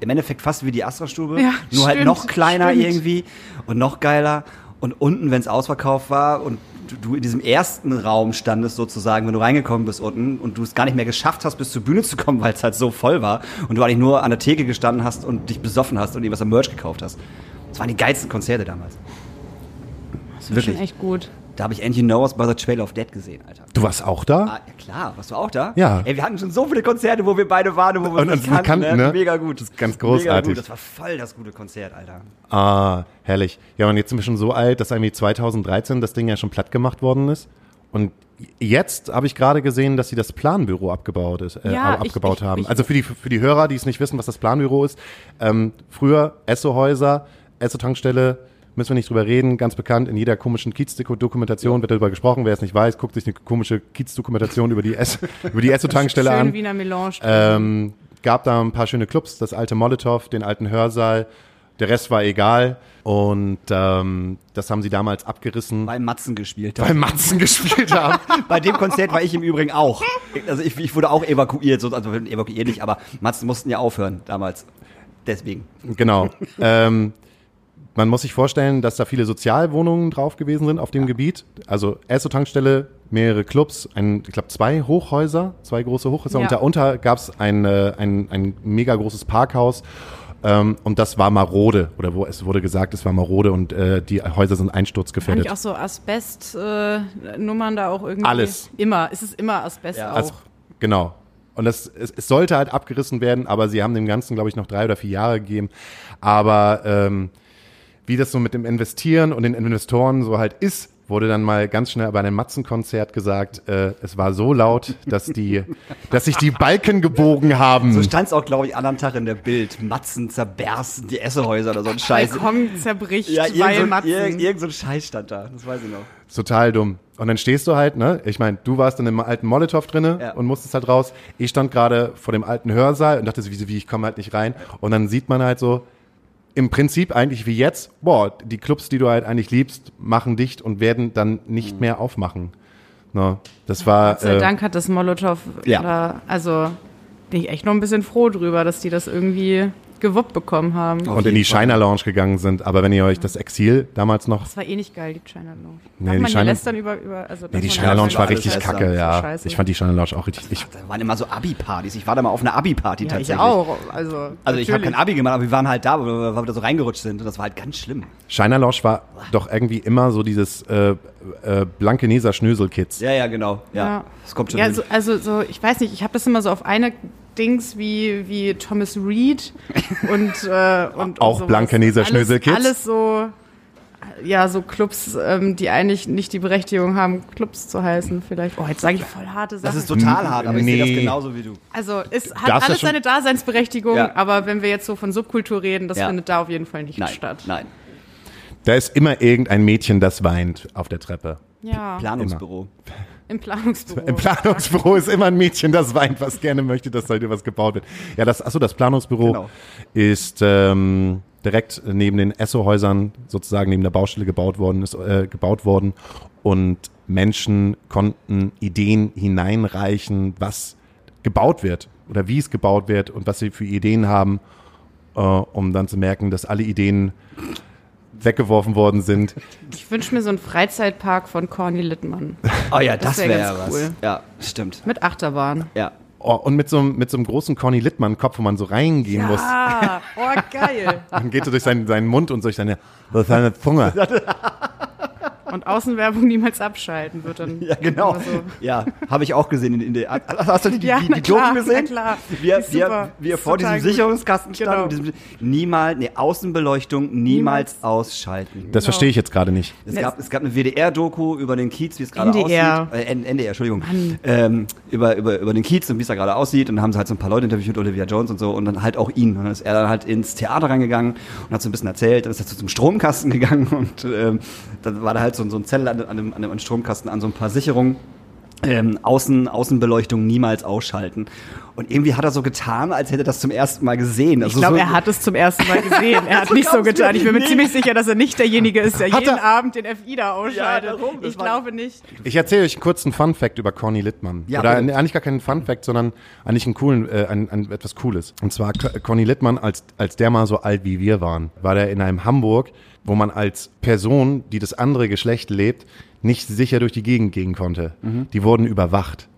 im, Endeffekt fast wie die Astra-Stube. Ja, nur halt stimmt, noch kleiner stimmt. irgendwie und noch geiler. Und unten, wenn es ausverkauft war und du, du in diesem ersten Raum standest sozusagen, wenn du reingekommen bist unten und du es gar nicht mehr geschafft hast, bis zur Bühne zu kommen, [laughs] weil es halt so voll war und du eigentlich nur an der Theke gestanden hast und dich besoffen hast und irgendwas am Merch gekauft hast. Das waren die geilsten Konzerte damals. Das war Wirklich. schon echt gut. Da habe ich Angie Knows by the Trail of Dead gesehen, Alter. Du warst auch da? Ah, ja klar, warst du auch da? Ja. Ey, wir hatten schon so viele Konzerte, wo wir beide waren und wo wir Und uns uns nicht kannten, kannten, ne? ne? Mega gut. Das ist ganz Mega großartig. gut. Das war voll das gute Konzert, Alter. Ah, herrlich. Ja, und jetzt sind wir schon so alt, dass irgendwie 2013 das Ding ja schon platt gemacht worden ist. Und jetzt habe ich gerade gesehen, dass sie das Planbüro abgebaut, ist, äh, Ja, ich- abgebaut ich- haben. ich- also für die, für die Hörer, die es nicht wissen, was das Planbüro ist. Ähm, früher Esso-Häuser, Esso-Tankstelle, müssen wir nicht drüber reden, ganz bekannt. In jeder komischen Kiez-Dokumentation wird darüber gesprochen. Wer es nicht weiß, guckt sich eine komische Kiez-Dokumentation über die Ess- [laughs] über die Esso-Tankstelle Schön an. Wiener Melange. Ähm, gab da ein paar schöne Clubs, das alte Molotow, den alten Hörsaal. Der Rest war egal. Und ähm, das haben sie damals abgerissen, Bei Matzen gespielt. weil Matzen gespielt [laughs] haben. Bei dem Konzert war ich im Übrigen auch. Also ich, ich wurde auch evakuiert, so, also evakuiert nicht, aber Matzen mussten ja aufhören damals. Deswegen. Genau. ähm, man muss sich vorstellen, dass da viele Sozialwohnungen drauf gewesen sind auf dem Gebiet. Also Esso-Tankstelle, mehrere Clubs, ein, ich glaube zwei Hochhäuser, zwei große Hochhäuser. Ja. Und darunter gab es ein, äh, ein, ein mega großes Parkhaus. Ähm, und das war marode, oder wo es wurde gesagt, es war marode und äh, die Häuser sind einsturzgefährdet. ich auch so Asbest-Nummern da auch irgendwie. Alles. Immer. Es ist immer Asbest Ja. auch. Also, genau. Und das, es, es sollte halt abgerissen werden, aber sie haben dem Ganzen, glaube ich, noch drei oder vier Jahre gegeben. Aber ähm, wie das so mit dem Investieren und den Investoren so halt ist, wurde dann mal ganz schnell bei einem Matzenkonzert gesagt, äh, es war so laut, dass die, [laughs] dass sich die Balken gebogen haben. So stand es auch, glaube ich, anderen Tag in der Bild. Matzen zerbersten die Essehäuser oder so ein Scheiß. Balkon zerbricht, Ja, weil irgend so, Matzen. irgend, irgend so ein Scheiß stand da. Das weiß ich noch. Total dumm. Und dann stehst du halt, ne? Ich meine, du warst dann im alten Molotow drinne Ja. und musstest halt raus. Ich stand gerade vor dem alten Hörsaal und dachte so, wie, wie ich komme halt nicht rein. Und dann sieht man halt so, im Prinzip eigentlich wie jetzt, boah, die Clubs, die du halt eigentlich liebst, machen dicht und werden dann nicht mehr aufmachen. Ne? Das war. Gott sei äh, Dank hat das Molotow Ja. da, also bin ich echt noch ein bisschen froh drüber, dass die das irgendwie gewuppt bekommen haben. Auf und in die. China Lounge gegangen sind. Aber wenn ihr euch das Exil damals noch. Das war eh nicht geil, die China Lounge. Nee, Darf die man China- lästern über, über also Nee, die China Lounge war richtig besser. kacke, ja. Scheiße. Ich fand die China Lounge auch richtig. Ich, Da waren immer so Abi-Partys. Ich war da mal auf einer Abi-Party Ja, tatsächlich. ich auch. Also, Also ich habe kein. Abi gemacht, aber wir waren halt da, wo wir, da so reingerutscht sind. Und das war halt ganz schlimm. China Lounge war doch irgendwie immer so dieses äh, äh, Blankeneser Schnösel-Kids. Ja, ja, genau. Ja, Ja. das kommt schon Ja, so, also so, ich weiß nicht, ich habe das immer so auf eine Dings wie, wie Thomas Reed [laughs] und, äh, und Auch und. Blankeneser Alles- Schnöselkids? Alles so, ja, so Clubs, ähm, die eigentlich nicht die Berechtigung haben, Clubs zu heißen, vielleicht. Oh, jetzt sage ich voll harte Sachen. das ist total hart, aber ich sehe das Nee. genauso wie du. also es Darfst hat ja alles seine Daseinsberechtigung, Ja. aber wenn wir jetzt so von Subkultur reden, das Ja. findet da auf jeden Fall nicht Nein, statt. nein. Da ist immer irgendein Mädchen, das weint auf der Treppe. Ja, Planungsbüro. Im Planungsbüro. Im Planungsbüro ist immer ein Mädchen, das weint, was gerne möchte, dass da was gebaut wird. Ja, das, achso, das Planungsbüro Genau. ist ähm, direkt neben den Esso-Häusern, sozusagen neben der Baustelle gebaut worden, ist äh, gebaut worden und Menschen konnten Ideen hineinreichen, was gebaut wird oder wie es gebaut wird und was sie für Ideen haben, äh, um dann zu merken, dass alle Ideen weggeworfen worden sind. Ich wünsche mir so einen Freizeitpark von Corny Littmann. Oh ja, das, Das wär wäre ganz was. cool. Ja, stimmt. Mit Achterbahn. Ja. Oh, und mit so, einem- mit so einem großen Conny Littmann-Kopf, wo man so reingehen muss. Ah, oh geil. Dann geht er durch seinen, seinen Mund und durch seine, durch seine Zunge. [laughs] Und Außenwerbung niemals abschalten wird dann. [laughs] Ja, genau. So. Ja, habe ich auch gesehen in, in der. Hast du die, Ja, die, na die Doku gesehen? na klar. Wie er, Die ist er Ist vor diesem gut. Sicherungskasten stand Genau. diesem, niemals, nee, Außenbeleuchtung niemals, Niemals. ausschalten. Das verstehe ich jetzt gerade nicht. Es gab, es gab eine WDR-Doku über den Kiez, wie es gerade aussieht. Äh, NDR, Entschuldigung. Ähm, über, über, über den Kiez und wie es da gerade aussieht. Und dann haben sie halt so ein paar Leute interviewt, Olivia Jones und so. Und dann halt auch ihn. Und dann ist er dann halt ins Theater reingegangen und hat so ein bisschen erzählt. Dann ist er zu zum Stromkasten [laughs] gegangen und ähm, dann war da halt so, so ein Zettel an, an, an dem Stromkasten an so ein paar Sicherungen. Ähm, Außen, Außenbeleuchtung niemals ausschalten. Und irgendwie hat er so getan, als hätte er das zum ersten Mal gesehen. Ich Also glaube, so, er hat es zum ersten Mal gesehen. Er [laughs] hat So nicht so getan. Ich bin mir ziemlich sicher, dass er nicht derjenige ist, der Hat jeden er- Abend den FI da ausschaltet. darum, das ich glaube nicht. Ich erzähle euch kurz einen Fun-Fact über Corny Littmann. Ja, Oder bitte. eigentlich gar keinen Fun-Fact, sondern eigentlich einen coolen, äh, ein, ein, etwas Cooles. Und zwar Co- Corny Littmann, als, als der mal so alt wie wir waren, war der in einem Hamburg, wo man als Person, die das andere Geschlecht lebt, nicht sicher durch die Gegend gehen konnte. Die wurden überwacht.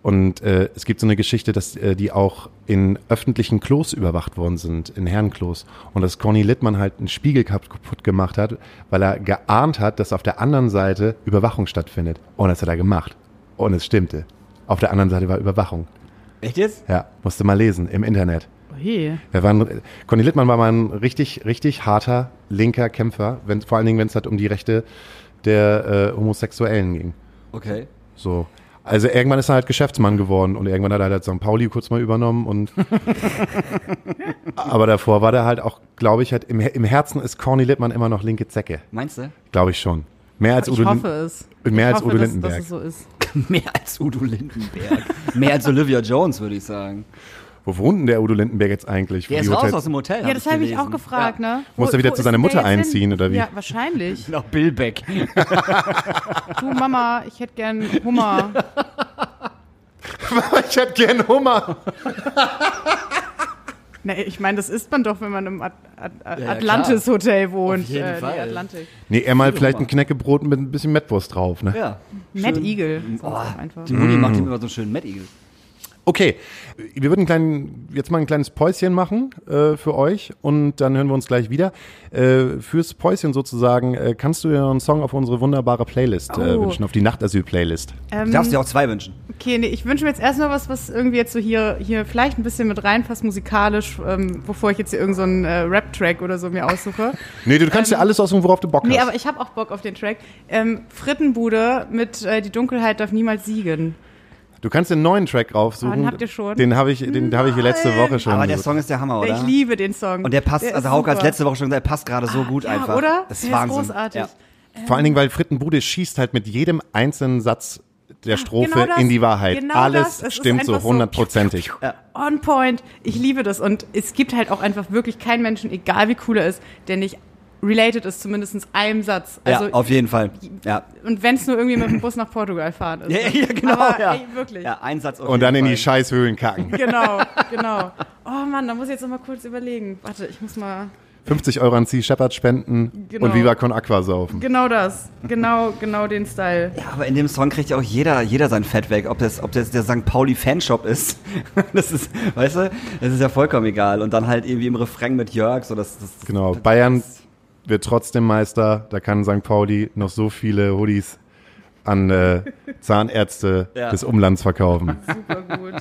Und äh, es gibt so eine Geschichte, dass äh, die auch in öffentlichen Klos überwacht worden sind, in Herrenklos. Und dass Conny Littmann halt einen Spiegel kap- kaputt gemacht hat, weil er geahnt hat, dass auf der anderen Seite Überwachung stattfindet. Und das hat er gemacht. Und es stimmte. Auf der anderen Seite war Überwachung. Echt jetzt? Ja, musste mal lesen im Internet. Oje. Er war ein, Conny Littmann war mal ein richtig, richtig harter linker Kämpfer, wenn, vor allen Dingen, wenn es halt um die Rechte der äh, Homosexuellen ging. Okay. So. Also irgendwann ist er halt Geschäftsmann geworden und irgendwann hat er halt St. Pauli kurz mal übernommen und [laughs] aber davor war der halt auch, glaube ich, halt im, im Herzen ist Corny Littmann immer noch linke Zecke. Meinst du? Glaube ich schon. Mehr als Ich Udo hoffe Lin- es. Mehr ich als hoffe, Udo dass, Lindenberg. Dass es so ist. [laughs] Mehr als Udo Lindenberg. Mehr als Olivia Jones, würde ich sagen. Wo wohnt denn der Udo Lindenberg jetzt eigentlich? Wo Der ist raus Hotels- aus dem Hotel. Ja, das habe ich auch gefragt, ne? Muss er wieder zu seiner Mutter hin? einziehen, oder wie? Ja, wahrscheinlich. Ja. [laughs] Nach Billbeck. Du Mama, ich hätte gern Hummer. [laughs] ich hätte gern Hummer. nee, ich meine, das isst man doch, wenn man im At At At ja, Atlantis Hotel wohnt. Auf jeden äh, nee, Fall. Atlantik. Nee, er mal vielleicht ein Knäckebrot mit ein bisschen Mettwurst drauf, ne? Ja. Mad Eagle. Oh, einfach. die Mutti macht ihm immer so einen schönen Mad Eagle. Okay, wir würden kleinen, jetzt mal ein kleines Päuschen machen äh, für euch und dann hören wir uns gleich wieder. Äh, fürs Päuschen sozusagen äh, kannst du dir einen Song auf unsere wunderbare Playlist äh, Oh. wünschen, auf die Nachtasyl-Playlist. Du darfst dir auch zwei wünschen. Okay, nee, ich wünsche mir jetzt erstmal was, was irgendwie jetzt so hier, hier vielleicht ein bisschen mit reinpasst, musikalisch, ähm, bevor ich jetzt hier irgendeinen so einen, äh, Rap-Track oder so mir aussuche. [laughs] Nee, du kannst dir alles aussuchen, worauf du Bock Nee, hast. aber ich habe auch Bock auf den Track. Ähm, Frittenbude mit äh, Die Dunkelheit darf niemals siegen. Du kannst den neuen Track raufsuchen. Ah, den habt ihr schon? Den habe ich, den habe ich letzte Woche schon. Aber der. Song ist der Hammer, oder? Ich liebe den Song. Und der passt, ist also Hauke hat letzte Woche schon gesagt, der passt gerade so gut ja, einfach. oder? Das ist Der Wahnsinn. großartig. Ja. Vor allen Dingen, weil Frittenbude schießt halt mit jedem einzelnen Satz der Strophe genau das, in die Wahrheit. genau Alles ist stimmt so einfach so hundertprozentig. [laughs] On point. Ich liebe das. Und es gibt halt auch einfach wirklich keinen Menschen, egal wie cool er ist, der nicht related ist, zumindest einem Satz. Also, ja, auf jeden Fall. Ja. und wenn es nur irgendwie mit dem Bus nach Portugal fahren ist. Ja, ja, genau. Aber, ja. ey, wirklich. Ja, ein Satz auf Und dann in die. Scheißhöhlen kacken. [laughs] Genau, genau. Oh Mann, da muss ich jetzt noch mal kurz überlegen. Warte, ich muss mal. 50 Euro an Sea Shepherd spenden Genau. und Viva Con Aqua saufen. Genau das. Genau, genau den Style. Ja, aber in dem Song kriegt ja auch jeder, jeder sein Fett weg. Ob das, ob das der St. Pauli Fanshop ist. [laughs] Das ist, weißt du, das ist ja vollkommen egal. Und dann halt irgendwie im Refrain mit Jörg, so das, das Genau. Bayern wird trotzdem Meister. Da kann St. Pauli noch so viele Hoodies an äh, Zahnärzte Ja. des Umlands verkaufen. Super gut.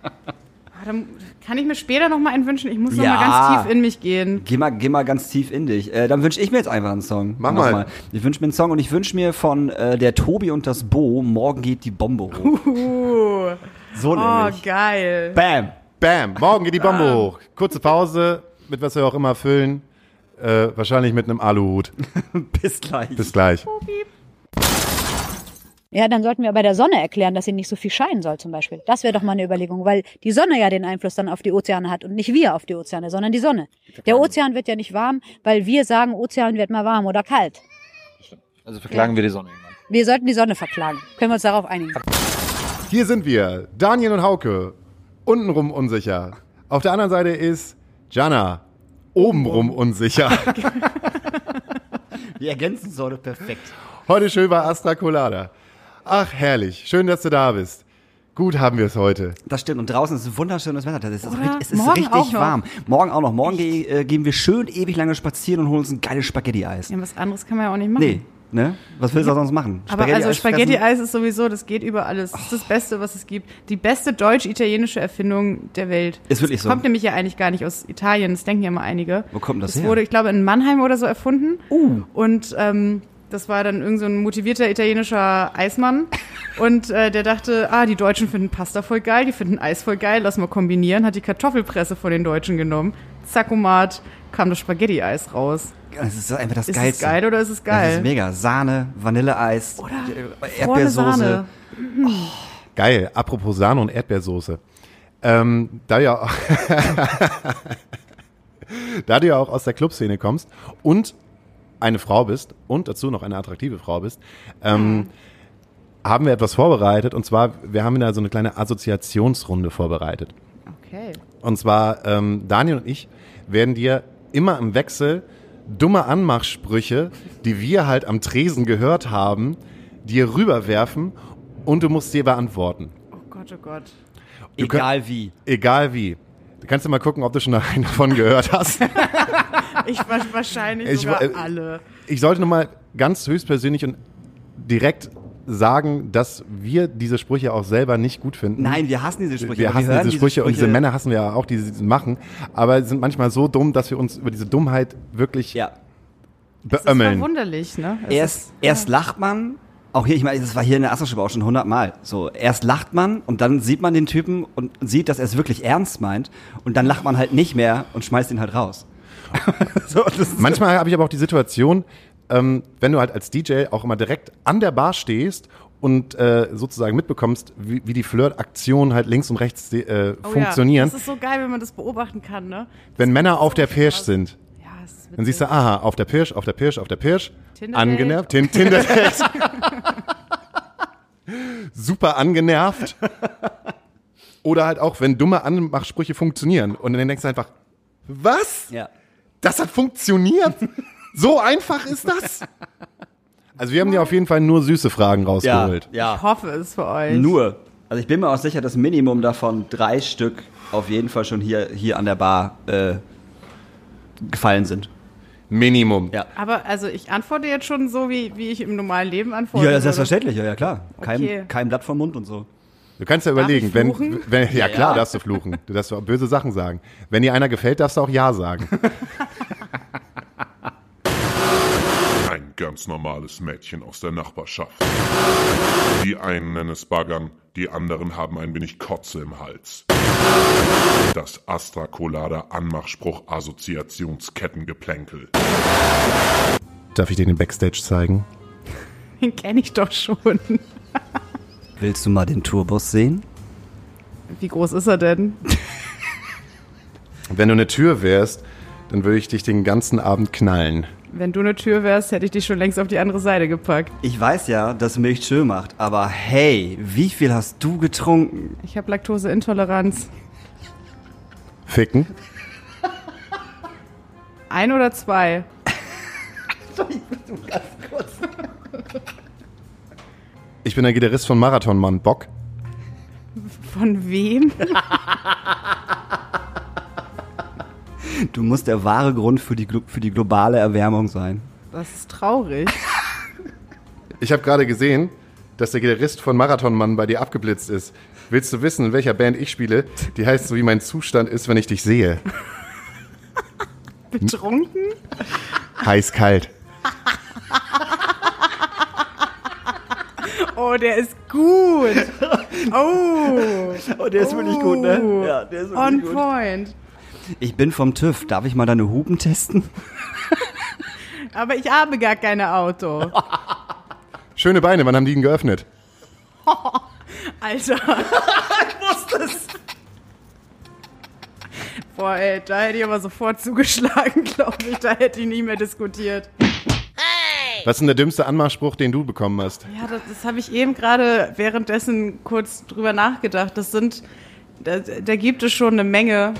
Ah, dann kann ich mir später noch mal einen wünschen? Ich muss noch Ja. mal ganz tief in mich gehen. Geh mal, geh mal ganz tief in dich. Äh, dann wünsche ich mir jetzt einfach einen Song. Mach Nochmal. mal. Ich wünsche mir einen Song und ich wünsche mir von äh, der Tobi und das Bo, morgen geht die Bombe hoch. Uh, So oh, nämlich. geil. Bam. Bam, morgen geht die Bombe hoch. Kurze Pause, mit was wir auch immer füllen. Äh, wahrscheinlich mit einem Aluhut. [laughs] Bis gleich. Bis gleich. Ja, dann sollten wir bei der Sonne erklären, dass sie nicht so viel scheinen soll zum Beispiel. Das wäre doch mal eine Überlegung, weil die Sonne ja den Einfluss dann auf die Ozeane hat und nicht wir auf die Ozeane, sondern die Sonne. Der Ozean wird ja nicht warm, weil wir sagen, Ozean wird mal warm oder kalt. Also verklagen wir die Sonne irgendwann. Wir sollten die Sonne verklagen. Können wir uns darauf einigen? Hier sind wir, Daniel und Hauke. Untenrum unsicher. Auf der anderen Seite ist Jana. Obenrum unsicher. [laughs] Wir ergänzen so perfekt. Heute schön bei Astra Colada. Ach, herrlich. Schön, dass du da bist. Gut haben wir es heute. Das stimmt. Und draußen ist wunderschönes Wetter. Das ist, Oder? richtig- es ist Morgen auch richtig noch. warm. Morgen auch noch. Morgen ge äh, gehen wir schön ewig lange spazieren und holen uns ein geiles Spaghetti-Eis. Ja, was anderes kann man ja auch nicht machen. Nee, ne? Was willst du sonst machen? Aber also fressen? Spaghetti-Eis ist sowieso, das geht über alles. Das ist das Beste, was es gibt. Die beste deutsch-italienische Erfindung der Welt. Ist wirklich das so. Kommt nämlich ja eigentlich gar nicht aus Italien, das denken ja mal einige. Wo kommt das das her? wurde, ich glaube, in Mannheim oder so erfunden. Und ähm, das war dann irgend so ein motivierter italienischer Eismann. Und äh, der dachte, ah, die Deutschen finden Pasta voll geil, die finden Eis voll geil, lass mal kombinieren. Hat die Kartoffelpresse von den Deutschen genommen. Zackomat kam das Spaghetti-Eis raus. Das ist einfach das Ist Geilste. es geil oder ist es Das geil? ist mega. Sahne, Vanilleeis, Oder äh, Erdbeersoße. Sahne. Geil. Apropos Sahne und Erdbeersoße. Ähm, da, du ja auch [laughs] da du ja auch aus der Clubszene kommst und eine Frau bist und dazu noch eine attraktive Frau bist, ähm, haben wir etwas vorbereitet. Und zwar, wir haben da so eine kleine Assoziationsrunde vorbereitet. Okay. Und zwar, ähm, Daniel und ich werden dir immer im Wechsel dumme Anmachsprüche, die wir halt am Tresen gehört haben, dir rüberwerfen und du musst sie beantworten. Oh Gott, oh Gott. Du Egal wie. Egal wie. Du kannst ja mal gucken, ob du schon [laughs] einen davon gehört hast. [laughs] Ich wa- wahrscheinlich Ich sogar alle. Ich sollte noch mal ganz höchstpersönlich und direkt sagen, dass wir diese Sprüche auch selber nicht gut finden. Nein, wir hassen diese Sprüche. wir aber hassen hören diese Sprüche, und diese Männer hassen wir ja auch, die sie machen, aber sie sind manchmal so dumm, dass wir uns über diese Dummheit wirklich Ja. Das ist beömmeln. verwunderlich, ne? Es Erst, ist, erst lacht man, auch hier, ich meine, das war hier in der Astroschule auch schon hundertmal. So, erst lacht man und dann sieht man den Typen und sieht, dass er es wirklich ernst meint und dann lacht man halt nicht mehr und schmeißt ihn halt raus. [laughs] so, Manchmal habe ich aber auch die Situation, ähm, wenn du halt als DJ auch immer direkt an der Bar stehst und äh, sozusagen mitbekommst, wie, wie die Flirtaktionen halt links und rechts äh, oh funktionieren. Ja, das ist so geil, wenn man das beobachten kann, ne? wenn Männer auf der Pirsch sind, Ja, dann siehst du, aha, auf der Pirsch, auf der Pirsch, auf der Pirsch, angenervt, tin Tinder [laughs] super angenervt. Oder halt auch, wenn dumme Anmachsprüche funktionieren und dann denkst du einfach, was? ja. Das hat funktioniert. So einfach ist das. [laughs] Also wir haben dir auf jeden Fall nur süße Fragen Ja, rausgeholt. Ich ja. hoffe es für euch. Nur. Also ich bin mir auch sicher, dass Minimum davon drei Stück auf jeden Fall schon hier, hier an der Bar äh, gefallen sind. Minimum. Ja. Aber also ich antworte jetzt schon so, wie, wie ich im normalen Leben antworte. Ja, das ist würde. selbstverständlich, ja, ja klar. Kein, Okay. kein Blatt vom Mund und so. Du kannst ja überlegen, ich wenn, fluchen? wenn ja klar, Ja. darfst du fluchen. Du darfst auch böse Sachen sagen. Wenn dir einer gefällt, darfst du auch ja sagen. [laughs] Ein ganz normales Mädchen aus der Nachbarschaft. Die einen nennen es Baggern, die anderen haben ein wenig Kotze im Hals. Das Astra Colada Anmachspruch Assoziationskettengeplänkel. Darf ich dir den Backstage zeigen? [laughs] Den kenne ich doch schon. [laughs] Willst du mal den Tourbus sehen? Wie groß ist er denn? Wenn du eine Tür wärst, dann würde ich dich den ganzen Abend knallen. Wenn du eine Tür wärst, hätte ich dich schon längst auf die andere Seite gepackt. Ich weiß ja, dass Milch schön macht, aber hey, wie viel hast du getrunken? Ich habe Laktoseintoleranz. Ficken? Ein oder zwei? Ich bin der Gitarrist von Marathonmann. Bock? Von wem? [laughs] Du musst der wahre Grund für die, für die globale Erwärmung sein. Das ist traurig. [laughs] Ich habe gerade gesehen, dass der Gitarrist von Marathonmann bei dir abgeblitzt ist. Willst du wissen, in welcher Band ich spiele? Die heißt so, wie mein Zustand ist, wenn ich dich sehe. Betrunken? [laughs] Heiß kalt. [laughs] Oh, der ist gut. Oh. Oh, der ist wirklich gut, ne? Ja, der ist wirklich On gut. point. Ich bin vom TÜV. Darf ich mal deine Hupen testen? [laughs] Aber ich habe gar keine Auto. [laughs] Schöne Beine, wann haben die ihn geöffnet? [laughs] Alter. ich wusste es. Boah, ey, da hätte ich aber sofort zugeschlagen, glaube ich. Da hätte ich nie mehr diskutiert. Was ist denn der dümmste Anmachspruch, den du bekommen hast? Ja, das, das habe ich eben gerade währenddessen kurz drüber nachgedacht. Das sind, da, da gibt es schon eine Menge.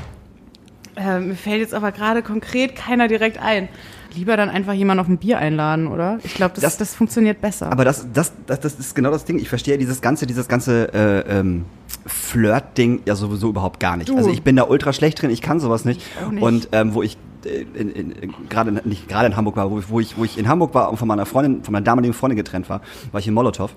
Äh, mir fällt jetzt aber gerade konkret keiner direkt ein. Lieber dann einfach jemanden auf ein Bier einladen, oder? Ich glaube, das, Das- das, funktioniert besser. Aber das, das, das, das ist genau das Ding. Ich verstehe dieses ganze, dieses ganze äh, ähm, Flirt-Ding ja sowieso überhaupt gar nicht. Du. Also ich bin da ultra schlecht drin, ich kann sowas nicht. auch nicht. Und ähm, wo ich äh, gerade nicht gerade in Hamburg war, wo ich, wo ich wo ich in Hamburg war und von meiner Freundin, von meiner damaligen Freundin getrennt war, war ich in Molotow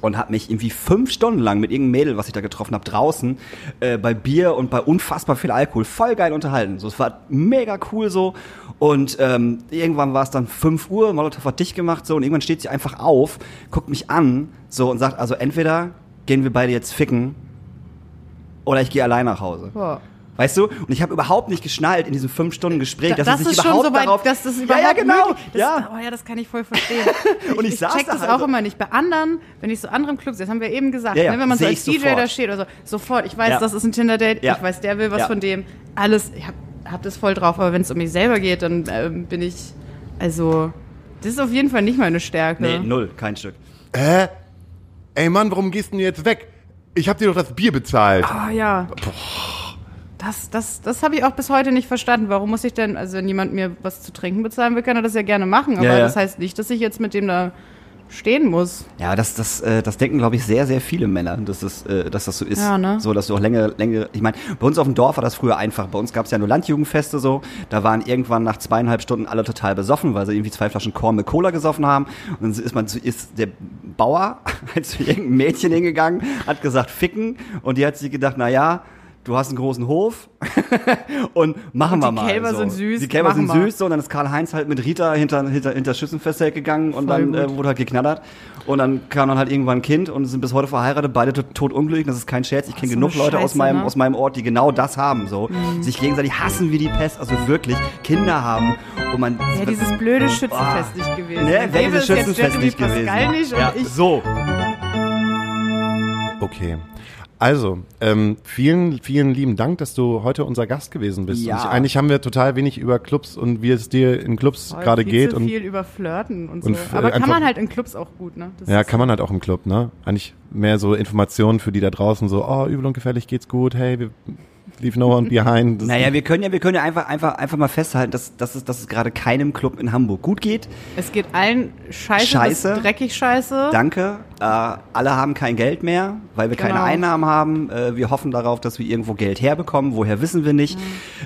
und habe mich irgendwie fünf Stunden lang mit irgendeinem Mädel, was ich da getroffen habe, draußen äh, bei Bier und bei unfassbar viel Alkohol voll geil unterhalten. So, es war mega cool so. Und ähm, irgendwann war es dann 5 Uhr, Molotow hat dicht gemacht so und irgendwann steht sie einfach auf, guckt mich an so und sagt, also entweder gehen wir beide jetzt ficken oder ich gehe allein nach Hause. Boah. Weißt du? Und ich habe überhaupt nicht geschnallt in diesem fünf Stunden Gespräch, dass das sie sich ist schon überhaupt so weit, darauf, dass das überhaupt ja, ja, genau, möglich- das, ja. Oh ja, das kann ich voll verstehen. [laughs] Und ich ich saß check da das halt auch so- immer nicht. Bei anderen, wenn ich so anderen Clubs, das haben wir eben gesagt, Ja, ja, ne, wenn man so seh als ich DJ da sofort. steht oder so, sofort, ich weiß, Ja. das ist ein Tinder-Date, Ja. ich weiß, der will was Ja. von dem, alles, ich hab, hab das voll drauf, aber wenn es um mich selber geht, dann ähm, bin ich, also, das ist auf jeden Fall nicht meine Stärke. Nee, null, kein Stück. Hä? Ey Mann, warum gehst du denn jetzt weg? Ich hab dir doch das Bier bezahlt. Ah ja. Das, das, das habe ich auch bis heute nicht verstanden. Warum muss ich denn, also wenn jemand mir was zu trinken bezahlen will, kann er das ja gerne machen. Aber Ja, ja. das heißt nicht, dass ich jetzt mit dem da stehen muss. Ja, das, das, äh, das denken, glaube ich, sehr, sehr viele Männer, dass das, äh, dass das so ist. Ja, ne? So, dass du auch länger, länger. Ich meine, bei uns auf dem Dorf war das früher einfach. Bei uns gab es ja nur Landjugendfeste so. Da waren irgendwann nach zweieinhalb Stunden alle total besoffen, weil sie irgendwie zwei Flaschen Korn mit Cola gesoffen haben. Und dann ist man zu, ist der Bauer [laughs] halt zu irgendeinem Mädchen hingegangen, hat gesagt, ficken. Und die hat sich gedacht, na ja. Du hast einen großen Hof [laughs] und machen Und wir die mal. Kälber so. sind süß, Die Kälber sind wir. süß, so, und dann ist Karl-Heinz halt mit Rita hinter, hinter, hinter Schützenfestzelt gegangen und Voll dann äh, wurde halt geknattert. Und dann kam dann halt irgendwann ein Kind und sind bis heute verheiratet, beide tot, tot unglücklich. Das ist kein Scherz. Ich kenne so genug Leute aus meinem, ne? Mhm. aus meinem Ort, die genau das haben. So. Sich gegenseitig hassen wie die Pest, also wirklich Kinder haben. Und man. Ja, dieses blöde Schützenfest nicht gewesen. Ne, wäre dieses Schützenfest nicht gewesen. Pascal nicht und ja, ich so. [laughs] Okay. Also, ähm, vielen, vielen lieben Dank, dass du heute unser Gast gewesen bist. Ja. Ich, eigentlich haben wir total wenig über Clubs und wie es dir in Clubs gerade geht. Zu Und viel über Flirten und so. und f- Aber kann man halt in Clubs auch gut, ne? Das ja, kann man halt auch im Club, ne? Eigentlich mehr so Informationen für die da draußen, so, oh, übel und gefährlich geht's gut, hey, wir Leave no one behind. [laughs] Das- Naja, wir können ja, wir können ja einfach, einfach, einfach mal festhalten, dass, dass, es, dass es gerade keinem Club in Hamburg gut geht. Es geht allen scheiße, Scheiße. dreckig scheiße. Danke. Äh, alle haben kein Geld mehr, weil wir keine Genau. Einnahmen haben. Äh, wir hoffen darauf, dass wir irgendwo Geld herbekommen. Woher wissen wir nicht.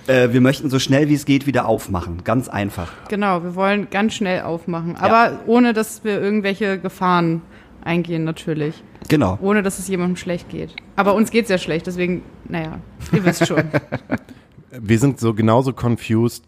Äh, wir möchten so schnell wie es geht wieder aufmachen. Ganz einfach. Genau, wir wollen ganz schnell aufmachen. Aber ohne, dass wir irgendwelche Gefahren eingehen, natürlich. Genau. Ohne, dass es jemandem schlecht geht. Aber uns geht's ja schlecht, deswegen, naja, ihr wisst schon. [laughs] Wir sind so genauso confused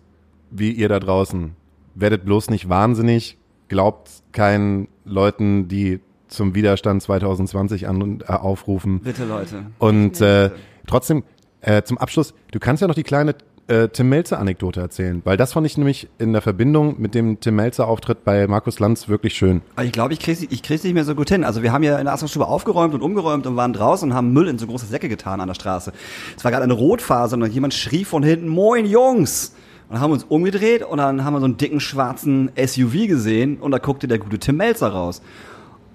wie ihr da draußen. Werdet bloß nicht wahnsinnig, glaubt keinen Leuten, die zum Widerstand 2020 an, äh, aufrufen. Bitte, Leute. Und äh, trotzdem, äh, zum Abschluss, du kannst ja noch die kleine äh, Tim Melzer-Anekdote erzählen, weil das fand ich nämlich in der Verbindung mit dem Tim Melzer-Auftritt bei Markus Lanz wirklich schön. Ich glaube, ich krieg's, ich krieg's nicht mehr so gut hin. Also wir haben ja in der Astrostube aufgeräumt und umgeräumt und waren draußen und haben Müll in so große Säcke getan an der Straße. Es war gerade eine Rotphase und jemand schrie von hinten, Moin Jungs! Und haben uns umgedreht und dann haben wir so einen dicken schwarzen SUV gesehen und da guckte der gute Tim Melzer raus.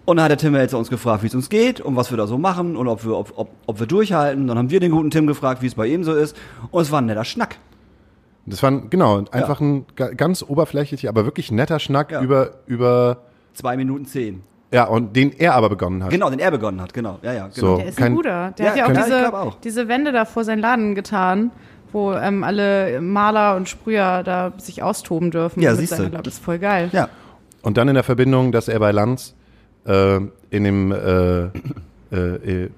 Und dann hat der Tim Melzer uns gefragt, wie es uns geht und was wir da so machen und ob wir, ob, ob, ob wir durchhalten. Dann haben wir den guten Tim gefragt, wie es bei ihm so ist. Und es war ein netter Schnack. Das war genau einfach ein ga- ganz oberflächlicher, aber wirklich netter Schnack Ja. über über Zwei Minuten zehn. ja und den er aber begonnen hat. Genau, den er begonnen hat, genau. Ja, ja, genau. So. Der ist Kein- ein guter. Der Ja, hat ja auch ja, diese, auch. diese Wände da vor seinen Laden getan, wo ähm, alle Maler und Sprüher da sich austoben dürfen. Ja, seiner- glaub, Das ist voll geil. Ja. Und dann in der Verbindung, dass er bei Lanz äh, in dem äh, äh,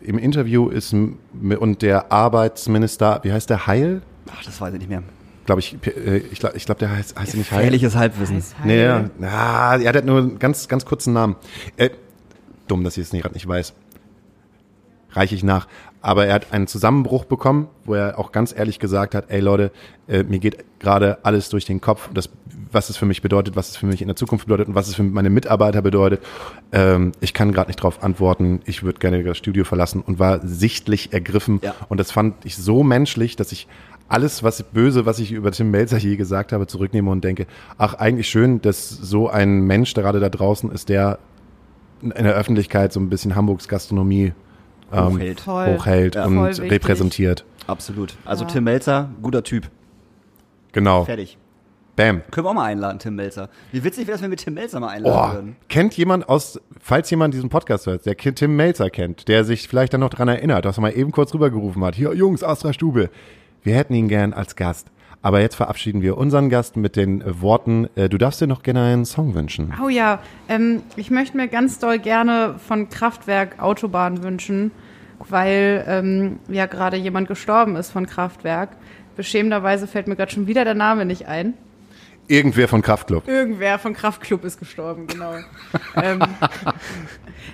im Interview ist und der Arbeitsminister, wie heißt der Heil? Ach, das weiß ich nicht mehr. Glaube ich, äh, ich glaube, ich glaub, der heißt, heißt er nicht Heil. Gefährliches Halbwissen. Heiß, Nee, ja, heil. ja, er hat nur einen ganz, ganz kurzen Namen. Äh, dumm, dass ich es nicht, gerade nicht weiß. Reiche ich nach. Aber er hat einen Zusammenbruch bekommen, wo er auch ganz ehrlich gesagt hat, ey Leute, äh, mir geht gerade alles durch den Kopf, das, was es für mich bedeutet, was es für mich in der Zukunft bedeutet und was es für meine Mitarbeiter bedeutet. Ähm, ich kann gerade nicht darauf antworten, ich würde gerne das Studio verlassen und war sichtlich ergriffen. Ja. Und das fand ich so menschlich, dass ich alles, was böse, was ich über Tim Melzer je gesagt habe, zurücknehme und denke, ach, eigentlich schön, dass so ein Mensch gerade da draußen ist, der in der Öffentlichkeit so ein bisschen Hamburgs Gastronomie ähm, Hochhält. Voll. hochhält Ja. und Voll repräsentiert. Absolut. Also Ja. Tim Melzer, guter Typ. Genau. Fertig. Bam. Können wir auch mal einladen, Tim Melzer. Wie witzig wäre es, wenn wir Tim Melzer mal einladen Oh, würden. kennt jemand aus, falls jemand diesen Podcast hört, der Tim Melzer kennt, der sich vielleicht dann noch dran erinnert, dass er mal eben kurz rübergerufen hat, hier Jungs, Astra Stube, wir hätten ihn gern als Gast. Aber jetzt verabschieden wir unseren Gast mit den äh, Worten, äh, du darfst dir noch gerne einen Song wünschen. Oh ja, ähm, ich möchte mir ganz doll gerne von Kraftwerk Autobahn wünschen, weil ähm, ja gerade jemand gestorben ist von Kraftwerk. Beschämenderweise fällt mir gerade schon wieder der Name nicht ein. Irgendwer von Kraftklub. Irgendwer von Kraftklub ist gestorben, genau. [laughs] ähm,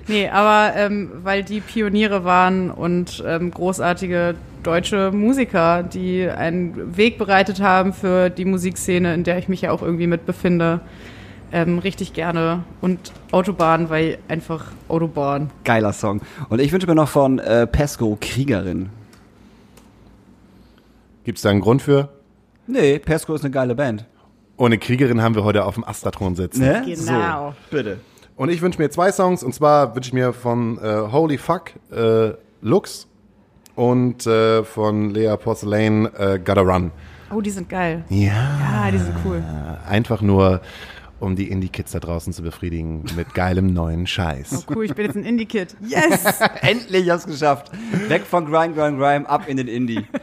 nee, aber ähm, weil die Pioniere waren und ähm, großartige deutsche Musiker, die einen Weg bereitet haben für die Musikszene, in der ich mich ja auch irgendwie mit befinde. Ähm, richtig gerne. Und Autobahn, weil einfach Autobahn. Geiler Song. Und ich wünsche mir noch von äh, Pesco Kriegerin. Gibt es da einen Grund für? Nee, Pesco ist eine geile Band. Ohne Kriegerin haben wir heute auf dem Astatron sitzen. Ne? Genau. So, bitte. Und ich wünsche mir zwei Songs und zwar wünsche ich mir von äh, Holy Fuck äh, Lux und äh, von Lea Porcelain äh, Gotta Run. Oh, die sind geil. Ja. Ja, die sind cool. Einfach nur, um die Indie-Kids da draußen zu befriedigen mit [laughs] geilem neuen Oh, Scheiß. cool, ich bin jetzt ein Indie-Kid. Yes! [laughs] Endlich hast du geschafft. Weg von Grind, Grind, Grime, ab in den Indie. [laughs]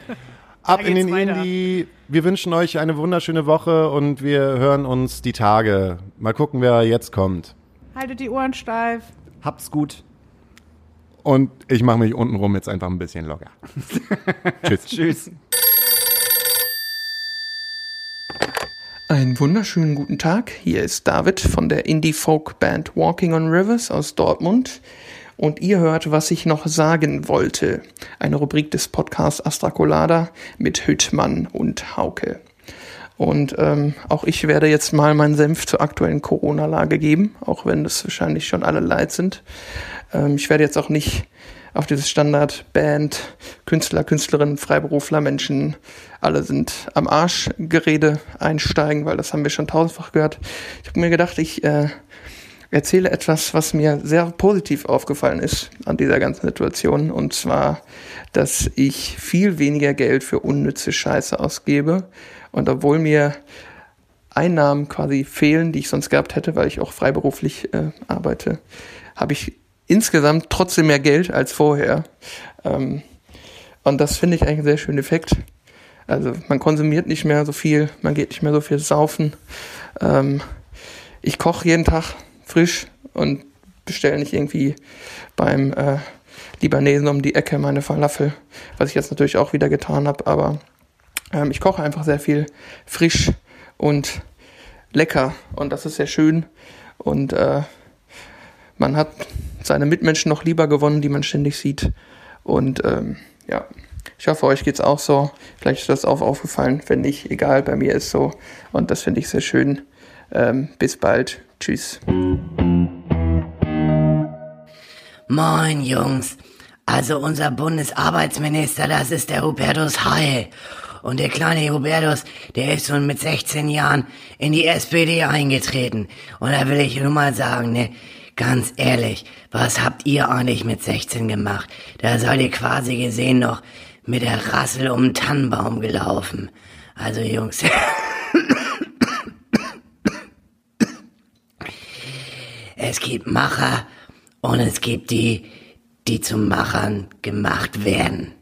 Ab in den weiter. Indie. Wir wünschen euch eine wunderschöne Woche und wir hören uns die Tage. Mal gucken, wer jetzt kommt. Haltet die Ohren steif. Habt's gut. Und ich mache mich untenrum jetzt einfach ein bisschen locker. [laughs] Tschüss. Tschüss. Einen wunderschönen guten Tag. Hier ist David von der Indie-Folk-Band Walking on Rivers aus Dortmund. Und ihr hört, was ich noch sagen wollte. Eine Rubrik des Podcasts Astra Colada mit Hüttmann und Hauke. Und ähm, auch ich werde jetzt mal meinen Senf zur aktuellen Corona-Lage geben, auch wenn das wahrscheinlich schon alle leid sind. Ähm, ich werde jetzt auch nicht auf dieses Standard Band, Künstler, Künstlerinnen, Freiberufler, Menschen, alle sind am Arsch Gerede einsteigen, weil das haben wir schon tausendfach gehört. Ich habe mir gedacht, ich äh, erzähle etwas, was mir sehr positiv aufgefallen ist an dieser ganzen Situation. Und zwar, dass ich viel weniger Geld für unnütze Scheiße ausgebe. Und obwohl mir Einnahmen quasi fehlen, die ich sonst gehabt hätte, weil ich auch freiberuflich äh, arbeite, habe ich insgesamt trotzdem mehr Geld als vorher. Ähm, und das finde ich eigentlich ein sehr schöner Effekt. Also man konsumiert nicht mehr so viel, man geht nicht mehr so viel saufen. Ähm, ich koche jeden Tag frisch und bestelle nicht irgendwie beim äh, Libanesen um die Ecke meine Falafel, was ich jetzt natürlich auch wieder getan habe, aber ähm, ich koche einfach sehr viel frisch und lecker und das ist sehr schön und äh, man hat seine Mitmenschen noch lieber gewonnen, die man ständig sieht und ähm, ja, ich hoffe, euch geht's auch so. Vielleicht ist das auch aufgefallen. Wenn nicht, egal, bei mir ist so. Und das finde ich sehr schön. Ähm, bis bald. Tschüss. Moin, Jungs. Also unser Bundesarbeitsminister, das ist der Hubertus Heil. Und der kleine Hubertus, der ist schon mit 16 Jahren in die SPD eingetreten. Und da will ich nur mal sagen, ne, ganz ehrlich, was habt ihr eigentlich mit 16 gemacht? Da seid ihr quasi gesehen noch mit der Rassel um den Tannenbaum gelaufen. Also Jungs. [laughs] es gibt Macher und es gibt die, die zu Machern gemacht werden.